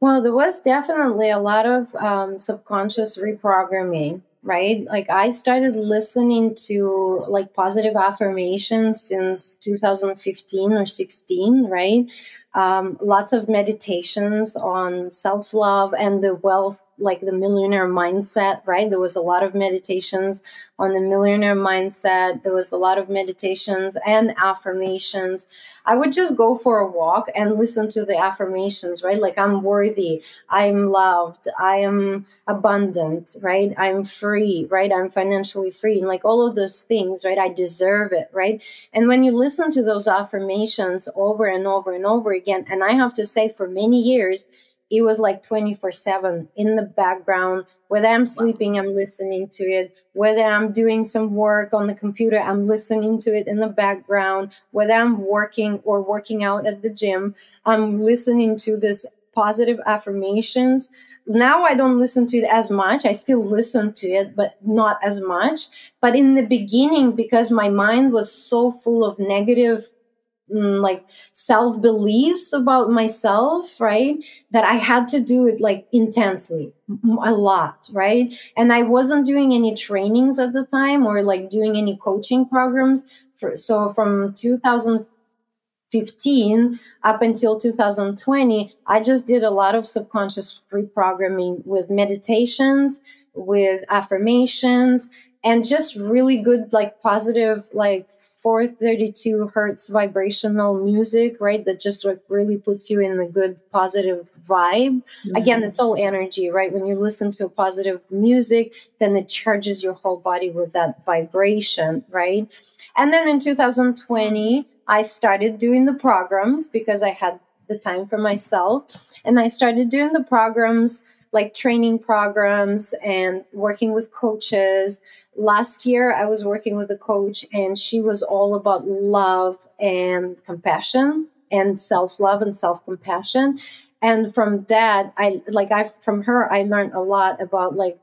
Well there was definitely a lot of um, subconscious reprogramming right? Like I started listening to like positive affirmations since 2015 or 16, right? Um, lots of meditations on self love and the wealth like the millionaire mindset, right? There was a lot of meditations on the millionaire mindset. There was a lot of meditations and affirmations. I would just go for a walk and listen to the affirmations, right? Like I'm worthy, I'm loved, I am abundant, right? I'm free, right? I'm financially free, and like all of those things, right? I deserve it, right? And when you listen to those affirmations over and over and over again, and I have to say, for many years, it was like 24 7 in the background. Whether i'm sleeping i'm listening to it. Whether i'm doing some work on the computer i'm listening to it in the background. Whether i'm working or working out at the gym i'm listening to this positive affirmations. Now i don't listen to it as much. I still listen to it but not as much. But in the beginning because my mind was so full of negative Mm, like self beliefs about myself, right? That I had to do it like intensely, a lot, right? And I wasn't doing any trainings at the time or like doing any coaching programs. For, so from 2015 up until 2020, I just did a lot of subconscious reprogramming with meditations, with affirmations, and just really good like positive like 432 hertz vibrational music right that just like really puts you in a good positive vibe mm-hmm. again it's all energy right when you listen to a positive music then it charges your whole body with that vibration right and then in 2020 i started doing the programs because i had the time for myself and i started doing the programs like training programs and working with coaches. Last year, I was working with a coach, and she was all about love and compassion and self love and self compassion. And from that, I like I from her, I learned a lot about like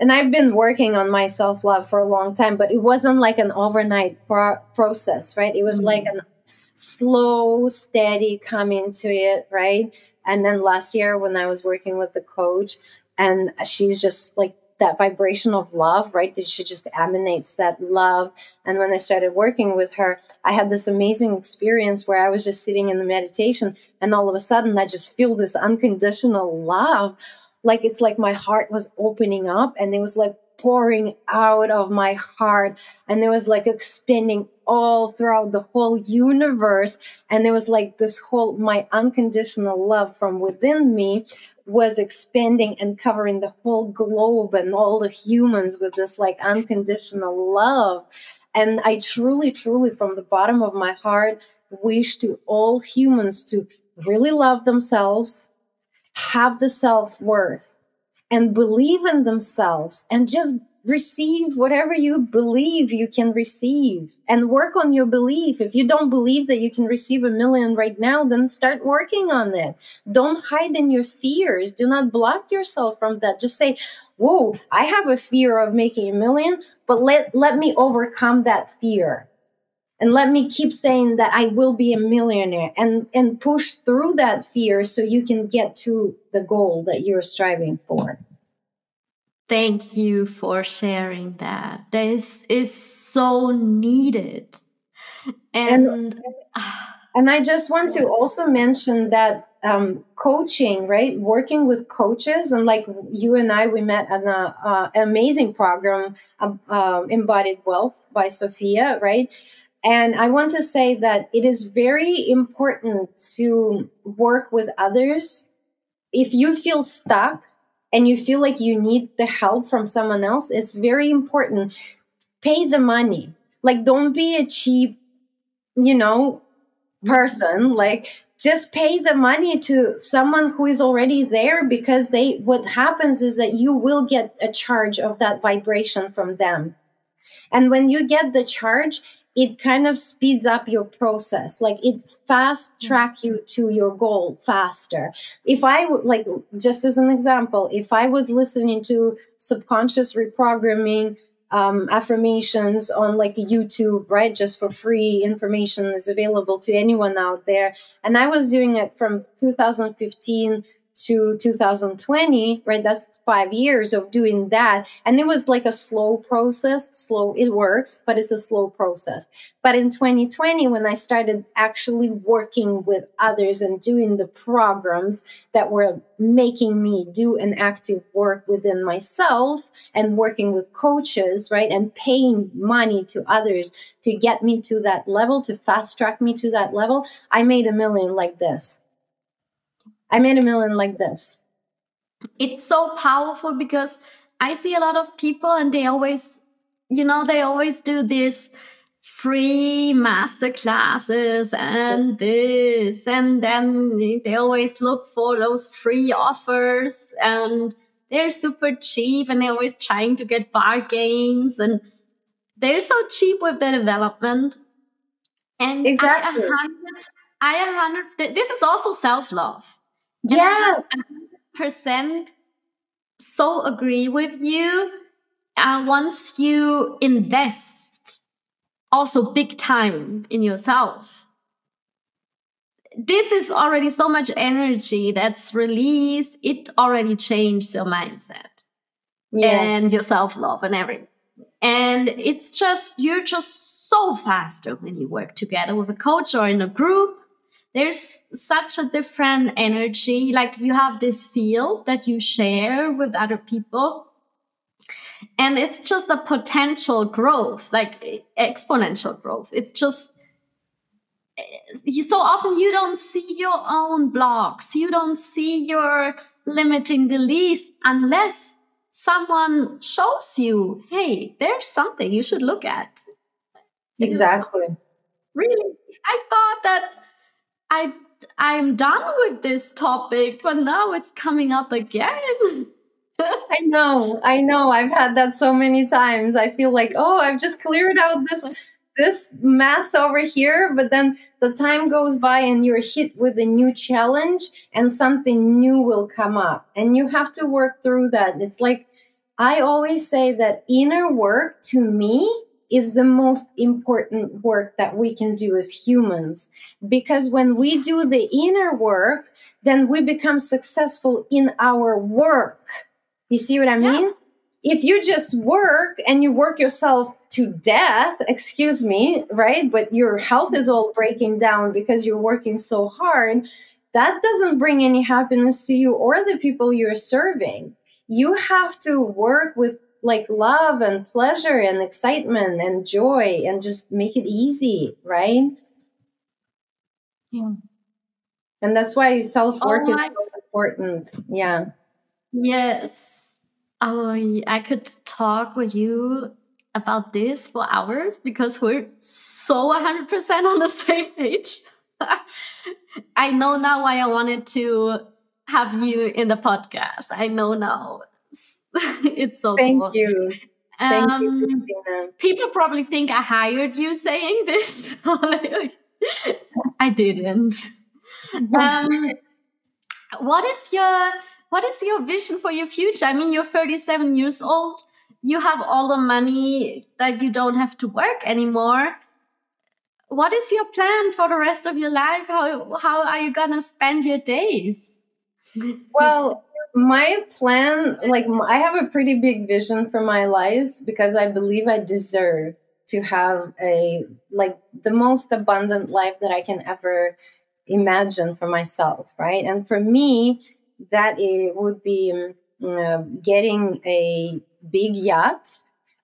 and I've been working on my self love for a long time, but it wasn't like an overnight pro- process, right? It was mm-hmm. like a slow, steady coming to it, right? And then last year, when I was working with the coach, and she's just like that vibration of love, right? That she just emanates that love. And when I started working with her, I had this amazing experience where I was just sitting in the meditation, and all of a sudden, I just feel this unconditional love. Like it's like my heart was opening up, and it was like pouring out of my heart and it was like expanding all throughout the whole universe and it was like this whole my unconditional love from within me was expanding and covering the whole globe and all the humans with this like unconditional love. And i truly truly from the bottom of my heart wish to all humans to really love themselves have the self-worth and believe in themselves and just receive whatever you believe you can receive and work on your belief. If you don't believe that you can receive a million right now, then start working on it. Don't hide in your fears. Do not block yourself from that. Just say, Whoa, I have a fear of making a million, but let, let me overcome that fear. And let me keep saying that I will be a millionaire and, and push through that fear so you can get to the goal that you're striving for. Thank you for sharing that. This is so needed. And, and, and I just want to also mention that um, coaching, right? Working with coaches, and like you and I, we met at uh, an amazing program, uh, um, Embodied Wealth by Sofia, right? And I want to say that it is very important to work with others. If you feel stuck, and you feel like you need the help from someone else, it's very important. Pay the money. Like, don't be a cheap, you know, person. Like, just pay the money to someone who is already there because they, what happens is that you will get a charge of that vibration from them. And when you get the charge, it kind of speeds up your process like it fast mm-hmm. track you to your goal faster if i like just as an example if i was listening to subconscious reprogramming um, affirmations on like youtube right just for free information is available to anyone out there and i was doing it from 2015 to 2020, right? That's five years of doing that. And it was like a slow process. Slow, it works, but it's a slow process. But in 2020, when I started actually working with others and doing the programs that were making me do an active work within myself and working with coaches, right? And paying money to others to get me to that level, to fast track me to that level, I made a million like this I made a million like this. It's so powerful because I see a lot of people and they always, you know, they always do this free master classes and this and then they always look for those free offers and they're super cheap and they're always trying to get bargains and they're so cheap with the development and exactly. I, a hundred, I a hundred, this is also self-love Yes. Percent so agree with you. And once you invest also big time in yourself, this is already so much energy that's released. It already changed your mindset yes. and your self love and everything. And it's just, you're just so faster when you work together with a coach or in a group there's such a different energy. Like you have this feel that you share with other people. and it's just a potential growth like exponential growth it's just you so often you don't see your own blocks you don't see your limiting beliefs unless someone shows you hey there's something you should look at exactly really i thought that i i'm done with this topic but now it's coming up again I know, I know. I've had that so many times. I feel like, oh, I've just cleared out this this mess over here, but then the time goes by and you're hit with a new challenge and something new will come up and you have to work through that. It's like I always say that inner work to me is the most important work that we can do as humans because when we do the inner work, then we become successful in our work you see what I mean? Yeah. If you just work and you work yourself to death, excuse me, right? But your health is all breaking down because you're working so hard, that doesn't bring any happiness to you or the people you're serving. You have to work with like love and pleasure and excitement and joy and just make it easy, right? Yeah. And that's why self work oh, is so important. Yeah. Yes. Oh, I could talk with you about this for hours because we're so 100% on the same page. I know now why I wanted to have you in the podcast. I know now. it's so Thank cool. you. Thank um, you, Christina. People probably think I hired you saying this. I didn't. Um, what is your what is your vision for your future? I mean, you're 37 years old. You have all the money that you don't have to work anymore. What is your plan for the rest of your life? How how are you gonna spend your days? well, my plan, like I have a pretty big vision for my life because I believe I deserve to have a like the most abundant life that I can ever imagine for myself, right? And for me, that it would be uh, getting a big yacht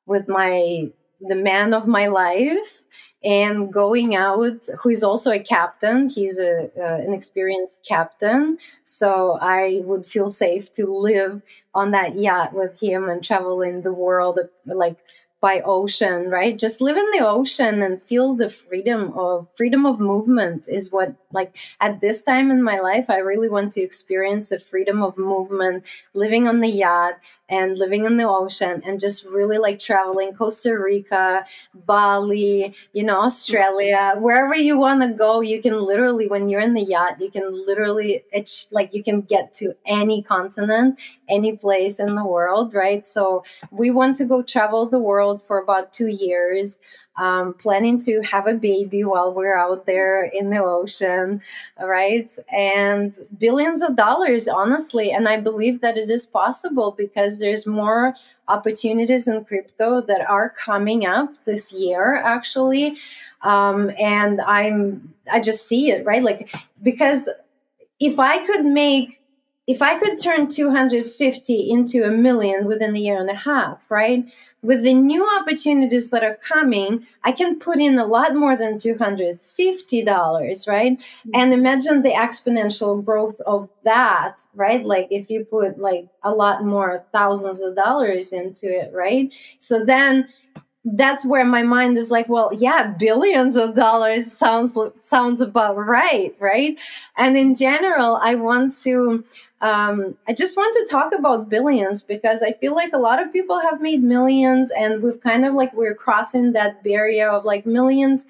with my the man of my life and going out who is also a captain he's a uh, an experienced captain so i would feel safe to live on that yacht with him and travel in the world like by ocean, right? Just live in the ocean and feel the freedom of freedom of movement is what like at this time in my life I really want to experience the freedom of movement, living on the yacht and living in the ocean and just really like traveling Costa Rica, Bali, you know, Australia, mm-hmm. wherever you want to go, you can literally when you're in the yacht, you can literally it's like you can get to any continent, any place in the world, right? So we want to go travel the world for about 2 years um, planning to have a baby while we're out there in the ocean, right? And billions of dollars, honestly. And I believe that it is possible because there's more opportunities in crypto that are coming up this year, actually. Um, and I'm, I just see it, right? Like, because if I could make if I could turn 250 into a million within a year and a half, right? With the new opportunities that are coming, I can put in a lot more than $250, right? Mm-hmm. And imagine the exponential growth of that, right? Like if you put like a lot more thousands of dollars into it, right? So then that's where my mind is like well yeah billions of dollars sounds sounds about right right and in general i want to um, I just want to talk about billions because I feel like a lot of people have made millions and we've kind of like we're crossing that barrier of like millions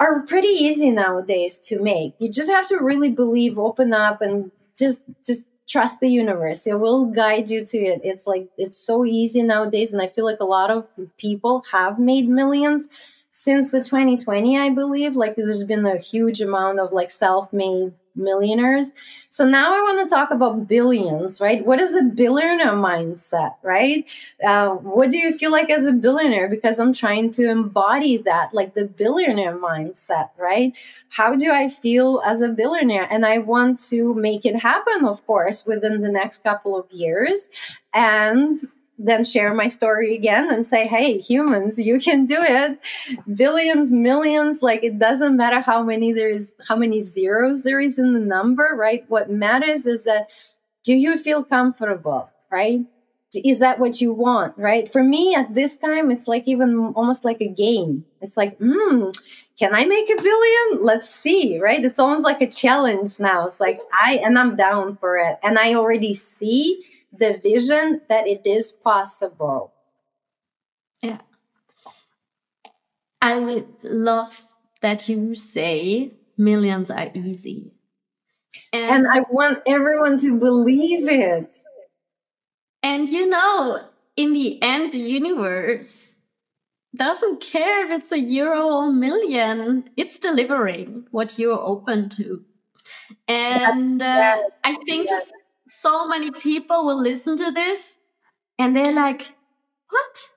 are pretty easy nowadays to make. You just have to really believe, open up and just just trust the universe. It will guide you to it. It's like it's so easy nowadays and I feel like a lot of people have made millions since the 2020 I believe like there's been a huge amount of like self-made millionaires. So now I want to talk about billions, right? What is a billionaire mindset, right? Uh, what do you feel like as a billionaire? Because I'm trying to embody that, like the billionaire mindset, right? How do I feel as a billionaire? And I want to make it happen, of course, within the next couple of years. And then share my story again and say, hey, humans, you can do it. Billions, millions, like it doesn't matter how many there is, how many zeros there is in the number, right? What matters is that do you feel comfortable, right? Is that what you want, right? For me at this time, it's like even almost like a game. It's like, hmm, can I make a billion? Let's see, right? It's almost like a challenge now. It's like I, and I'm down for it. And I already see the vision that it is possible. Yeah. I would love that you say millions are easy. And, and I want everyone to believe it. And you know, in the end, the universe doesn't care if it's a euro or a million, it's delivering what you're open to. And yes, uh, yes, I think yes. just so many people will listen to this and they're like, what?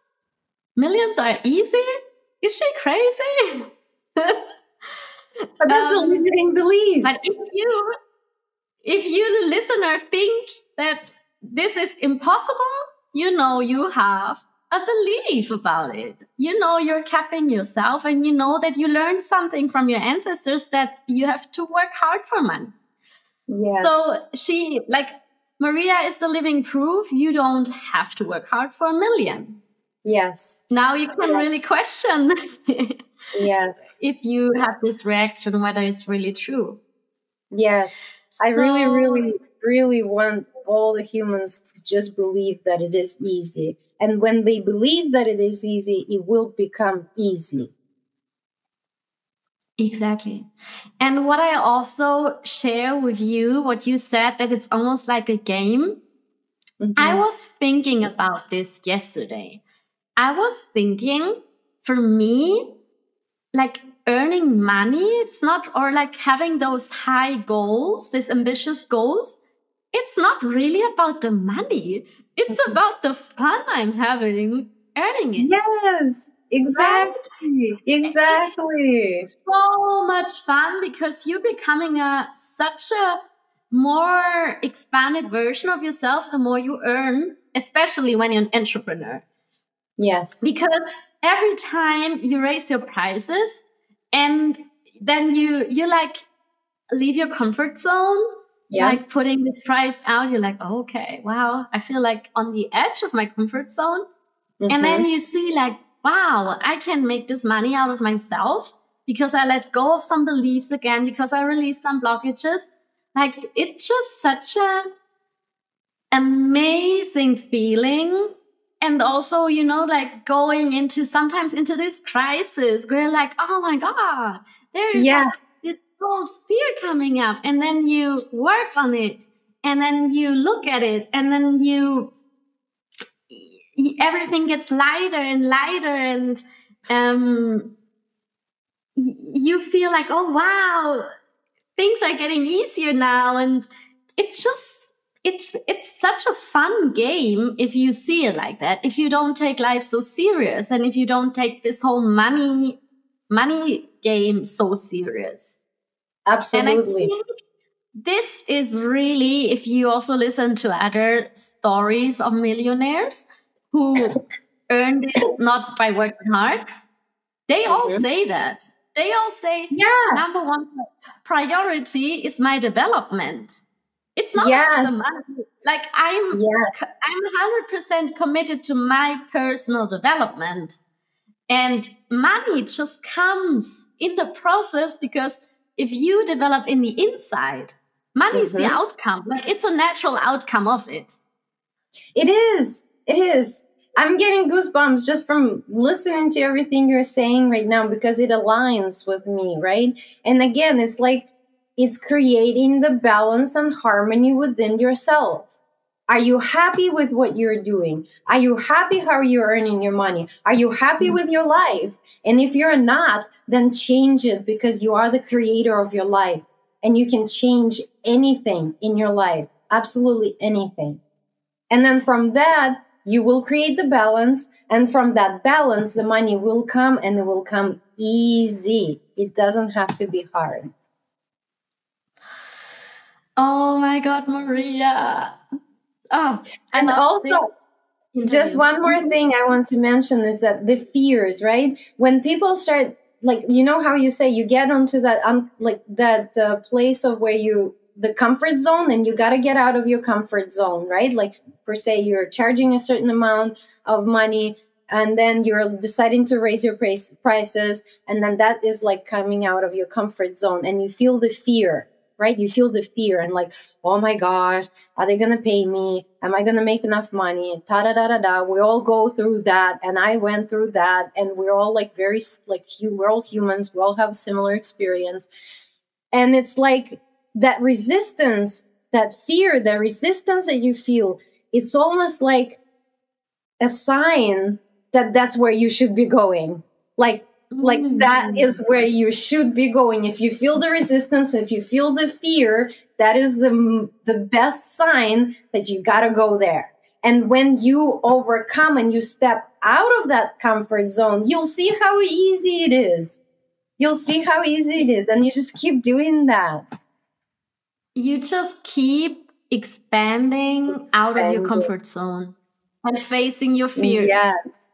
Millions are easy? Is she crazy? but that's um, a limiting belief. But if you, if you listener think that this is impossible, you know you have a belief about it. You know you're capping yourself and you know that you learned something from your ancestors that you have to work hard for money. Yes. So she like Maria is the living proof you don't have to work hard for a million. Yes. Now you can yes. really question yes if you have this reaction whether it's really true. Yes. So, I really really really want all the humans to just believe that it is easy. And when they believe that it is easy, it will become easy. Exactly. And what I also share with you, what you said, that it's almost like a game. Mm-hmm. I was thinking about this yesterday. I was thinking for me, like earning money, it's not, or like having those high goals, these ambitious goals, it's not really about the money. It's mm-hmm. about the fun I'm having earning it. Yes. Exactly. Right? Exactly. So much fun because you're becoming a such a more expanded version of yourself the more you earn, especially when you're an entrepreneur. Yes. Because every time you raise your prices and then you you like leave your comfort zone yeah. like putting this price out you're like oh, okay wow i feel like on the edge of my comfort zone mm-hmm. and then you see like wow, I can make this money out of myself because I let go of some beliefs again, because I released some blockages. Like it's just such a amazing feeling. And also, you know, like going into sometimes into this crisis where like, oh my God, there's yeah. like this old fear coming up. And then you work on it and then you look at it and then you everything gets lighter and lighter and um, you feel like oh wow things are getting easier now. And it's just it's it's such a fun game if you see it like that. If you don't take life so serious and if you don't take this whole money money game so serious. Absolutely. this is really if you also listen to other stories of millionaires who earned it not by working hard, they all mm-hmm. say that. They all say, yeah. number one priority is my development. It's not yes. the money. Like I'm, yes. I'm hundred percent committed to my personal development, and money just comes in the process because if you develop in the inside, money mm-hmm. is the mm-hmm. outcome. Like it's a natural outcome of it. It is. It is. I'm getting goosebumps just from listening to everything you're saying right now because it aligns with me, right? And again, it's like it's creating the balance and harmony within yourself. Are you happy with what you're doing? Are you happy how you're earning your money? Are you happy mm-hmm. with your life? And if you're not, then change it because you are the creator of your life and you can change anything in your life, absolutely anything. And then from that, you will create the balance and from that balance the money will come and it will come easy. It doesn't have to be hard. Oh my god maria. Oh and also just one more thing I want to mention is that the fears, right? When people start like you know how you say you get onto that um, like that uh, place of where you the comfort zone and you got to get out of your comfort zone right? Like per se you're charging a certain amount of money and then you're deciding to raise your price, prices and then that is like coming out of your comfort zone and you feel the fear right? You feel the fear and like oh my gosh are they gonna pay me? Am i gonna make enough money? Ta da da da da we all go through that and i went through that and we're all like very like we're all humans we all have similar experience. And it's like that resistance that fear that resistance that you feel it's almost like a sign that that's where you should be going. Like like that mm. where you should be going. If you feel the resistance if you feel the fear that is the the best sign that you got to go there. And when you overcome and you step out of that comfort zone you'll see how easy it is. You'll see how easy it is and you just keep doing that you just keep expanding, expanding. out of your comfort zone and facing your fears yes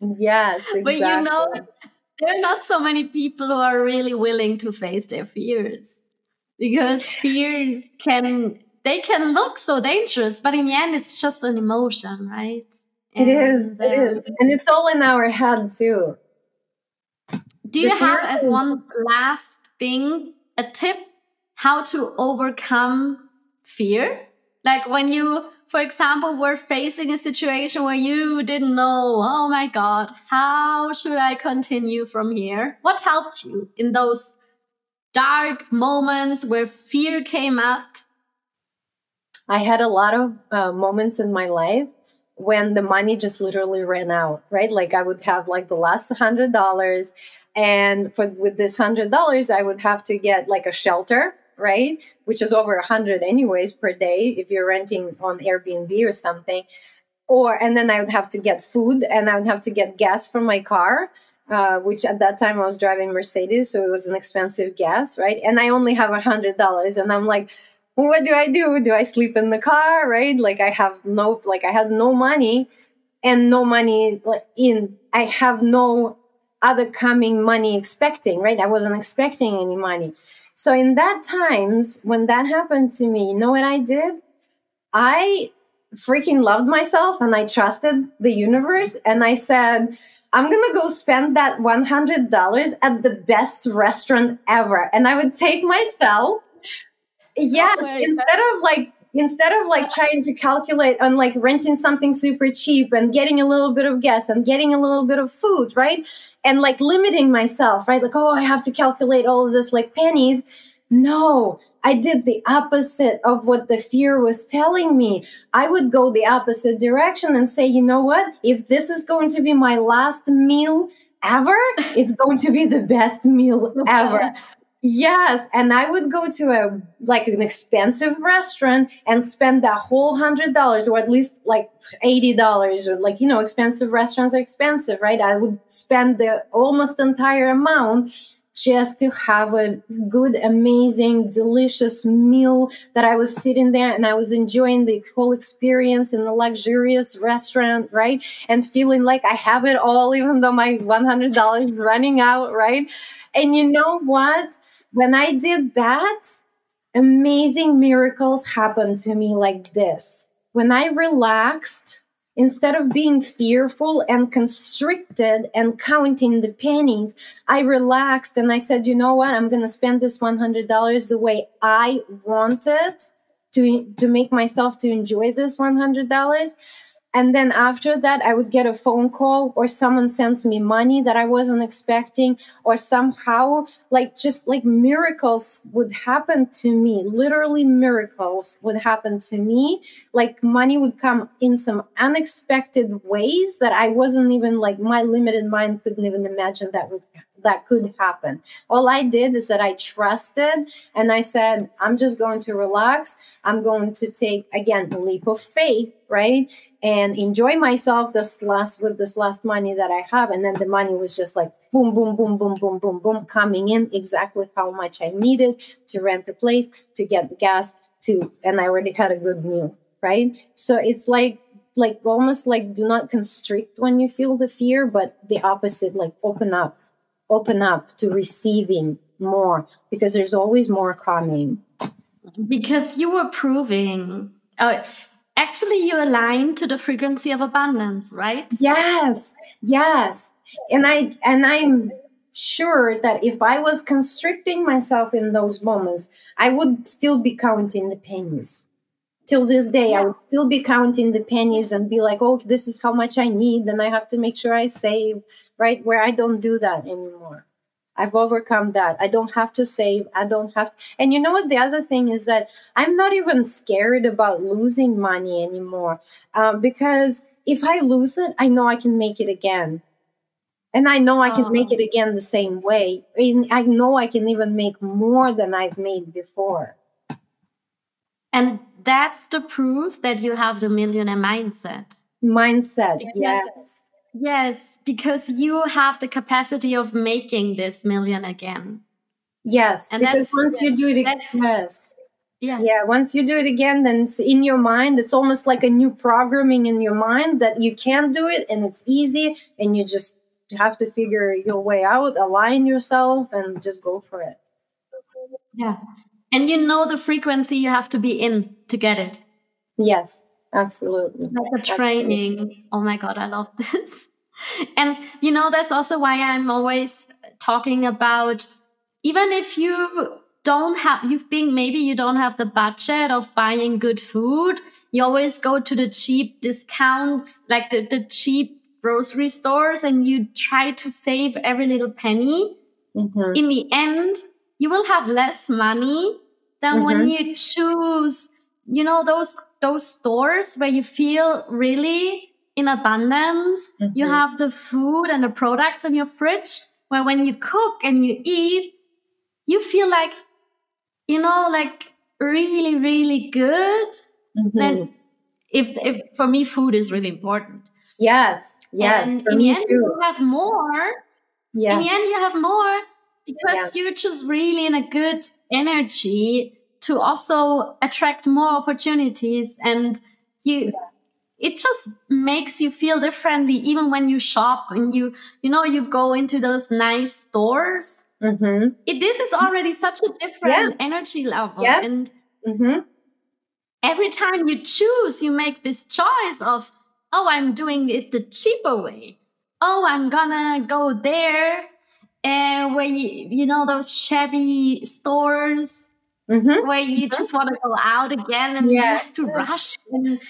Yes, exactly. But you know, there are not so many people who are really willing to face their fears because fears can they can look so dangerous, but in the end, it's just an emotion, right? And, it is. Uh, it is, and it's all in our head too. Do you have, as one last thing, a tip how to overcome fear? Like when you for example, were facing a situation where you didn't know, oh my God, how should I continue from here? What helped you in those dark moments where fear came up? I had a lot of uh, moments in my life when the money just literally ran out, right? Like I would have like the last hundred dollars, and for with this hundred dollars, I would have to get like a shelter right? Which is over a hundred anyways per day if you're renting on Airbnb or something. Or and then I would have to get food and I would have to get gas for my car. Uh, which at that time I was driving Mercedes, so it was an expensive gas, right? And I only have a hundred dollars, and I'm like, what do I do? Do I sleep in the car, right? Like I have no, like I had no money, and no money in. I have no other coming money expecting, right? I wasn't expecting any money. So in that times when that happened to me, you know what I did? I freaking loved myself and I trusted the universe and I said, I'm going to go spend that $100 at the best restaurant ever. And I would take myself, yes, oh instead of like, instead of like trying to calculate on like renting something super cheap and getting a little bit of gas and getting a little bit of food, right? And like limiting myself, right? Like, oh, I have to calculate all of this like pennies. No, I did the opposite of what the fear was telling me. I would go the opposite direction and say, you know what? If this is going to be my last meal ever, it's going to be the best meal ever. Yes, and I would go to a like an expensive restaurant and spend that whole hundred dollars, or at least like eighty dollars, or like you know, expensive restaurants are expensive, right? I would spend the almost entire amount just to have a good, amazing, delicious meal that I was sitting there and I was enjoying the whole experience in the luxurious restaurant, right? And feeling like I have it all, even though my $100 is running out, right? And you know what? When I did that, amazing miracles happened to me like this. When I relaxed, instead of being fearful and constricted and counting the pennies, I relaxed and I said, you know what? I'm going to spend this $100 the way I wanted to, to make myself to enjoy this $100 and then after that i would get a phone call or someone sends me money that i wasn't expecting or somehow like just like miracles would happen to me literally miracles would happen to me like money would come in some unexpected ways that i wasn't even like my limited mind couldn't even imagine that would that could happen. All I did is that I trusted and I said, I'm just going to relax. I'm going to take again a leap of faith, right? And enjoy myself this last with this last money that I have. And then the money was just like boom, boom, boom, boom, boom, boom, boom, coming in exactly how much I needed to rent the place, to get the gas, to and I already had a good meal, right? So it's like like almost like do not constrict when you feel the fear, but the opposite, like open up, open up to receiving more because there's always more coming. Because you were proving, uh, actually, you align to the frequency of abundance, right? Yes, yes, and I and I'm sure that if I was constricting myself in those moments, I would still be counting the pennies. Till this day, yeah. I would still be counting the pennies and be like, oh, this is how much I need. and I have to make sure I save, right? Where I don't do that anymore. I've overcome that. I don't have to save. I don't have to. And you know what? The other thing is that I'm not even scared about losing money anymore um, because if I lose it, I know I can make it again and I know I can make oh. it again the same way. I know I can even make more than I've made before. And that's the proof that you have the millionaire mindset. Mindset, yes. Yes, because you have the capacity of making this million again. Yes, and because once you do it, again, yes. Yeah. Yeah. Once you do it again, then it's in your mind. It's almost like a new programming in your mind that you can do it and it's easy and you just have to figure your way out, align yourself, and just go for it. Yeah. And you know the frequency you have to be in to get it. Yes, absolutely. Like a training. Absolutely. Oh my God, I love this. And you know, that's also why I'm always talking about even if you don't have, you think maybe you don't have the budget of buying good food, you always go to the cheap discounts, like the, the cheap grocery stores and you try to save every little penny, mm-hmm. in the end, you will have less money than mm-hmm. when you choose, you know, those those stores where you feel really in abundance. Mm-hmm. You have the food and the products in your fridge where when you cook and you eat, you feel like, you know, like really, really good. Then mm-hmm. if, if for me, food is really important. Yes, yes. In the end, too. you have more. Yes. In the end, you have more because yes. you're just really in a good energy to also attract more opportunities and you it just makes you feel differently even when you shop and you you know you go into those nice stores mm-hmm. it, this is already such a different yeah. energy level yeah. and mm-hmm. every time you choose you make this choice of oh, I'm doing it the cheaper way. Oh, I'm gonna go there and where you, you know, those shabby stores mm-hmm. where you mm-hmm. just want to go out again and you have to rush and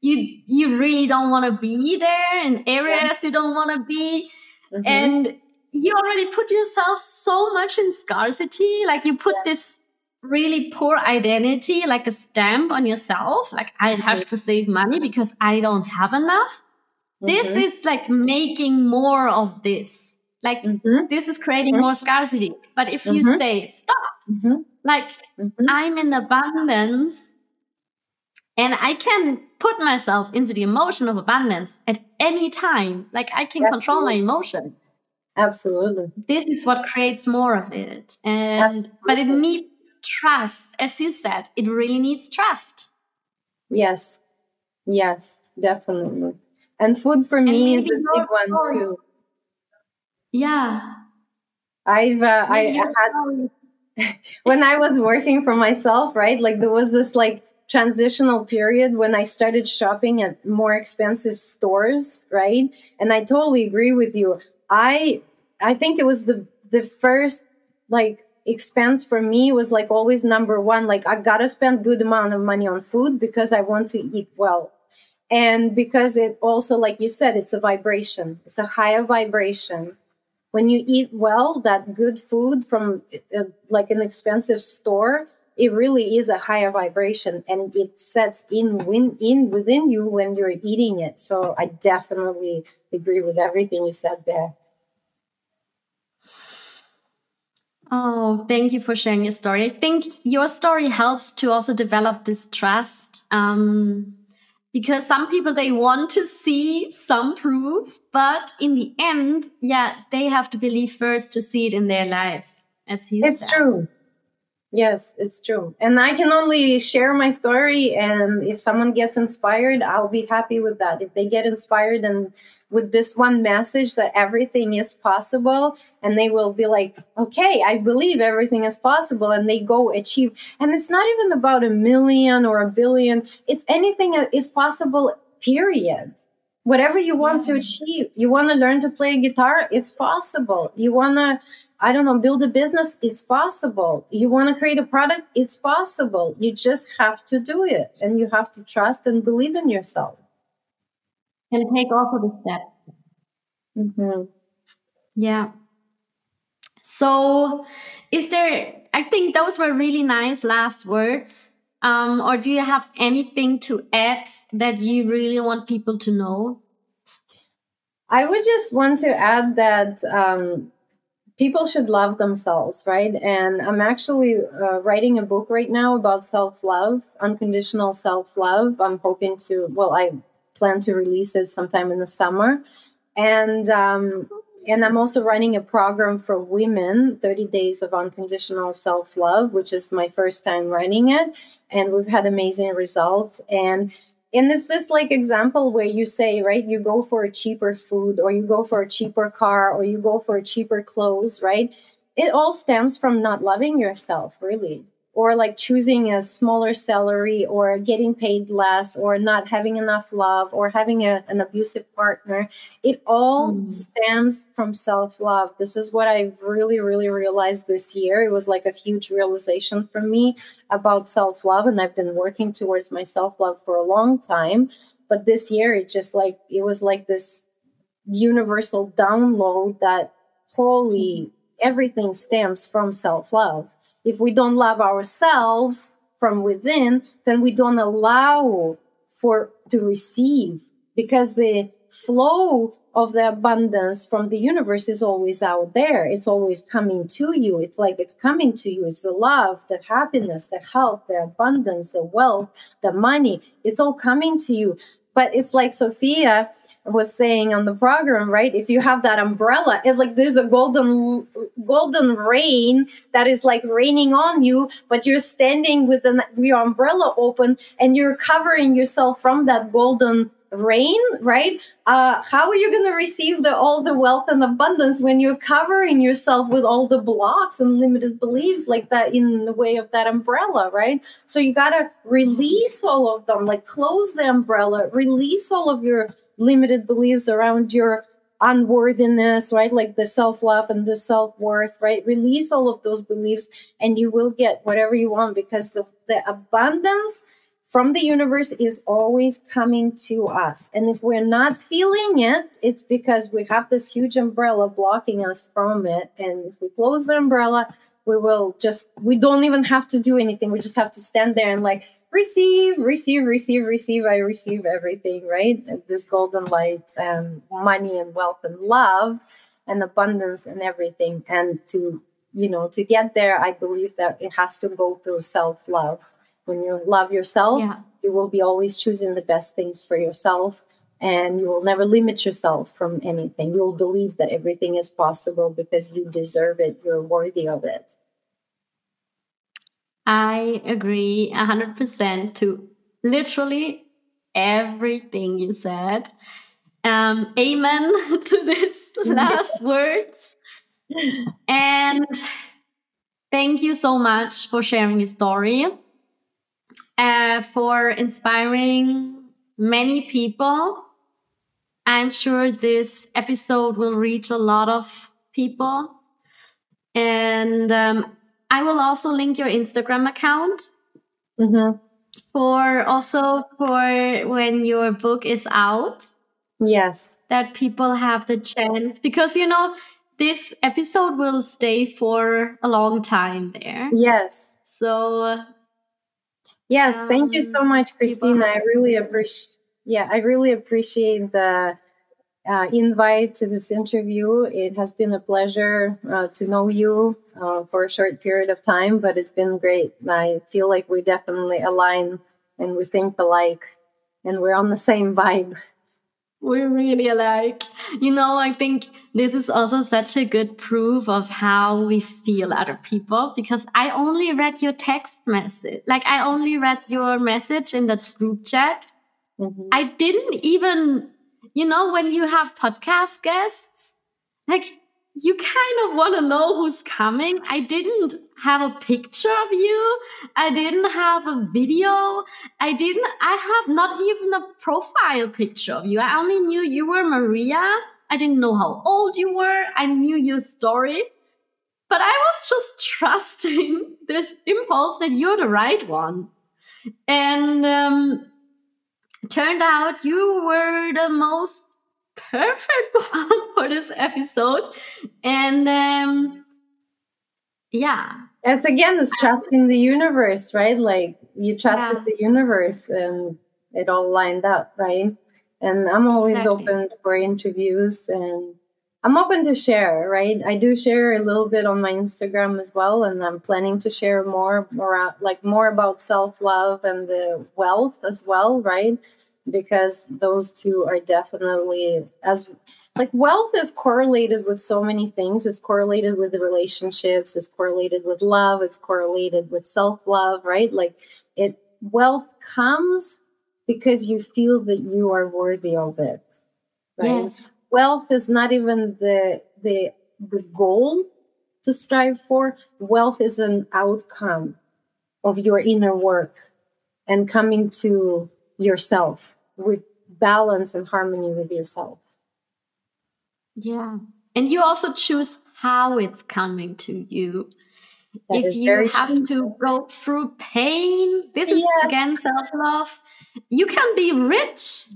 you, you really don't want to be there in areas yeah. you don't want to be. Mm-hmm. And you already put yourself so much in scarcity. Like you put yeah. this really poor identity, like a stamp on yourself, like I have mm-hmm. to save money because I don't have enough. Mm-hmm. This is like making more of this. Like mm-hmm. this is creating more mm-hmm. scarcity. But if you say, stop, mm-hmm. like I'm in abundance and I can put myself into the emotion of abundance at any time. Like I can Absolutely. control my emotion. Absolutely. This is what creates more of it. And Absolutely. but it needs trust, as you said, it really needs trust. Yes, yes, definitely. And food for me is a big one story. too. Yeah. I've, uh, I, I had, when I was working for myself, right? Like there was this like transitional period when I started shopping at more expensive stores, right? And I totally agree with you. I, I think it was the, the first like expense for me was like always number one like i gotta spend good amount of money on food because i want to eat well and because it also like you said it's a vibration it's a higher vibration when you eat well that good food from uh, like an expensive store it really is a higher vibration and it sets in win, in within you when you're eating it so i definitely agree with everything you said there Oh, thank you for sharing your story. I think your story helps to also develop this trust. Um, because some people they want to see some proof, but in the end, yeah, they have to believe first to see it in their lives. As you it's said. true. Yes, it's true. And I can only share my story. And if someone gets inspired, I'll be happy with that. If they get inspired and with this one message that everything is possible, and they will be like, okay, I believe everything is possible, and they go achieve. And it's not even about a million or a billion, it's anything that is possible, period. Whatever you want yeah. to achieve, you want to learn to play guitar, it's possible. You want to I don't know, build a business, it's possible. You want to create a product, it's possible. You just have to do it and you have to trust and believe in yourself. And take also the step. Mm-hmm. Yeah. So, is there, I think those were really nice last words. Um, or do you have anything to add that you really want people to know? I would just want to add that um, people should love themselves, right? And I'm actually uh, writing a book right now about self love, unconditional self love. I'm hoping to, well, I plan to release it sometime in the summer. And, um, and I'm also running a program for women, 30 Days of Unconditional Self Love, which is my first time running it. And we've had amazing results. And and it's this like example where you say right you go for a cheaper food or you go for a cheaper car or you go for cheaper clothes right it all stems from not loving yourself really or like choosing a smaller salary or getting paid less or not having enough love or having a, an abusive partner it all mm. stems from self-love. This is what i've really really realized this year. It was like a huge realization for me about self-love and i've been working towards my self-love for a long time. But this year it just like it was like this universal download that holy everything stems from self-love if we don't love ourselves from within, then we don't allow for to receive because the flow of the abundance from the universe is always out there. It's always coming to you. It's like it's coming to you. It's the love, the happiness, the health, the abundance, the wealth, the money. It's all coming to you. But it's like Sofia was saying on the program, right? If you have that umbrella, it's like there's a golden golden rain that is like raining on you, but you're standing with the, your umbrella open and you're covering yourself from that golden rain, right? Uh, how are you going to receive the, all the wealth and abundance when you're covering yourself with all the blocks and limited beliefs like that in the way of that umbrella, right? So you got to release all of them, like close the umbrella, release all of your limited beliefs around your unworthiness, right? Like the self love and the self worth, right? Release all of those beliefs and you will get whatever you want because the, the abundance from the universe is always coming to us. And if we're not feeling it, it's because we have this huge umbrella blocking us from it. And if we close the umbrella, we will just, we don't even have to do anything. We just have to stand there and like receive, receive, receive, receive. I receive everything, right? This golden light and money and wealth and love and abundance and everything. And to, you know, to get there, I believe that it has to go through self love when you love yourself, yeah. you will be always choosing the best things for yourself and you will never limit yourself from anything. You will believe that everything is possible because you deserve it, you're worthy of it. I agree 100% to literally everything you said. Um, amen to this last words. And thank you so much for sharing your story uh, for inspiring many people. I'm sure this episode will reach a lot of people. And um, I will also link your Instagram account mm-hmm. for also for when your book is out. Yes. That people have the chance because, you know, this episode will stay for a long time there. Yes. So Yes, um, thank you so much, Christina. I really appreciate. Yeah, I really appreciate the uh, invite to this interview. It has been a pleasure uh, to know you uh, for a short period of time, but it's been great. I feel like we definitely align and we think alike, and we're on the same vibe. We're really alike. You know, I think this is also such a good proof of how we feel other people because I only read your text message. Like I only read your message in that group chat. Mm-hmm. I didn't even, you know, when you have podcast guests, like you kind of want to know who's coming. I didn't have a picture of you. I didn't have a video. I didn't, I have not even a profile picture of you. I only knew you were Maria. I didn't know how old you were. I knew your story. But I was just trusting this impulse that you're the right one. And um, turned out you were the most perfect one for this episode. And um, yeah. It's again it's trust in the universe, right? Like you trusted yeah. the universe and it all lined up, right? And I'm always exactly. open for interviews and I'm open to share, right? I do share a little bit on my Instagram as well, and I'm planning to share more, more like more about self love and the wealth as well, right? Because those two are definitely as like wealth is correlated with so many things. It's correlated with the relationships it's correlated with love it's correlated with self-love right? Like it wealth comes because you feel that you are worthy of it right? Yes. wealth is not even the the the goal to strive for. Wealth is an outcome of your inner work and coming to yourself with balance and harmony with yourself. Yeah. And you also choose how it's coming to you. That if you have true. to go through pain, this is yes. again self love. You can be rich,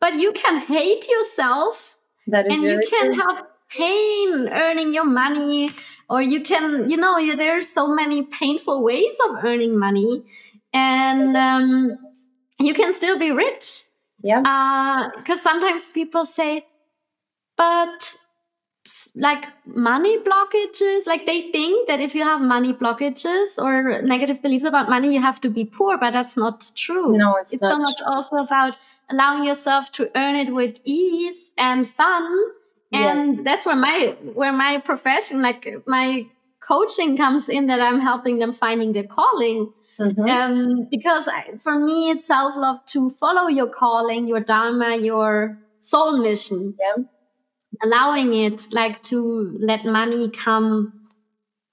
but you can hate yourself. That is and you can true. have pain earning your money, or you can, you know, there's so many painful ways of earning money, and um, you can still be rich. Yeah. Because uh, sometimes people say, but like money blockages, like they think that if you have money blockages or negative beliefs about money, you have to be poor, but that's not true. No, it's, it's not so much true. also about allowing yourself to earn it with ease and fun. And yeah. that's where my where my profession, like my coaching comes in that I'm helping them finding their calling Mm-hmm. Um, because I, for me, it's self love to follow your calling, your dharma, your soul mission. Yeah. Allowing it like to let money come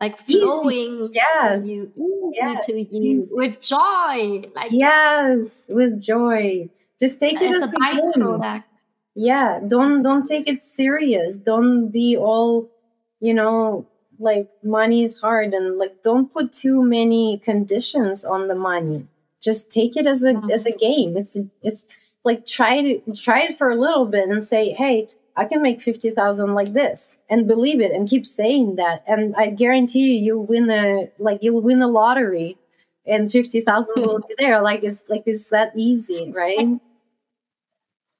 like flowing yes. you, yes. to you easy. with joy. Like yes, with joy. Just take it as a byproduct. Yeah, don't don't take it serious. Don't be all, you know, like money is hard and like don't put too many conditions on the money. Just take it as a mm-hmm. as a game. It's it's like try to try it for a little bit and say hey i can make 50000 like this and believe it and keep saying that. And i guarantee you you'll win a like you'll win the lottery and 50000 will be there. Like it's like it's that easy right?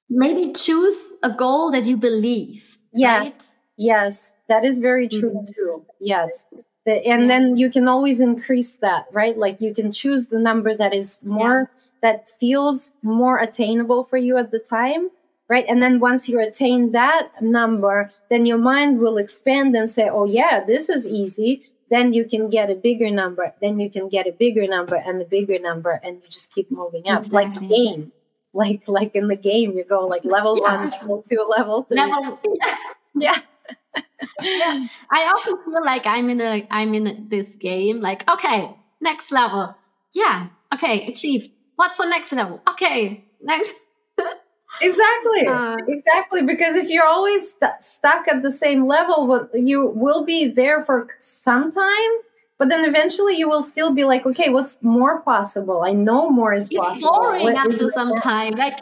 Maybe choose a goal that you believe yes. right? Yes that is very true mm-hmm. too. Yes. The, and then you can always increase that, right? Like you can choose the number that is more, yeah. that feels more attainable for you at the time, right? And then once you attain that number, then your mind will expand and say, oh, yeah, this is easy. Then you can get a bigger number. Then you can get a bigger number and a bigger number. And you just keep moving up exactly. like the game. Like, like in the game, you go like level yeah. one, level two, level three. Level, yeah yeah. I often feel like I'm in a I'm in this game. Like, okay, next level. Yeah. Okay, achieved. What's the next level? Okay, next. exactly. Uh, exactly. Because if you're always st- stuck at the same level, what you will be there for some time. But then eventually you will still be like, okay, what's more possible? I know more is it's possible. It's boring what after some time. Like,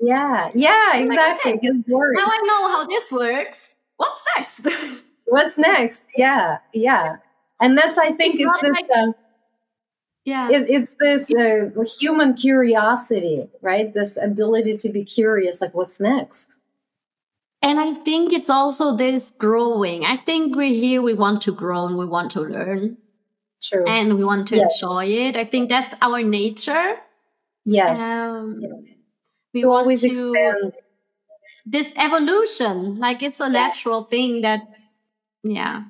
yeah, yeah, exactly. Like, okay, it's boring. Now I know how this works what's next? what's next? Yeah, yeah. And that's, I think, it's is this. Like, uh, yeah, it, it's this uh, human curiosity, right? This ability to be curious, like what's next. And I think it's also this growing. I think we're here, we want to grow and we want to learn. True. And we want to yes. enjoy it. I think that's our nature. Yes. Um, yes. We to always to, expand this evolution. Like it's a natural thing that, yeah.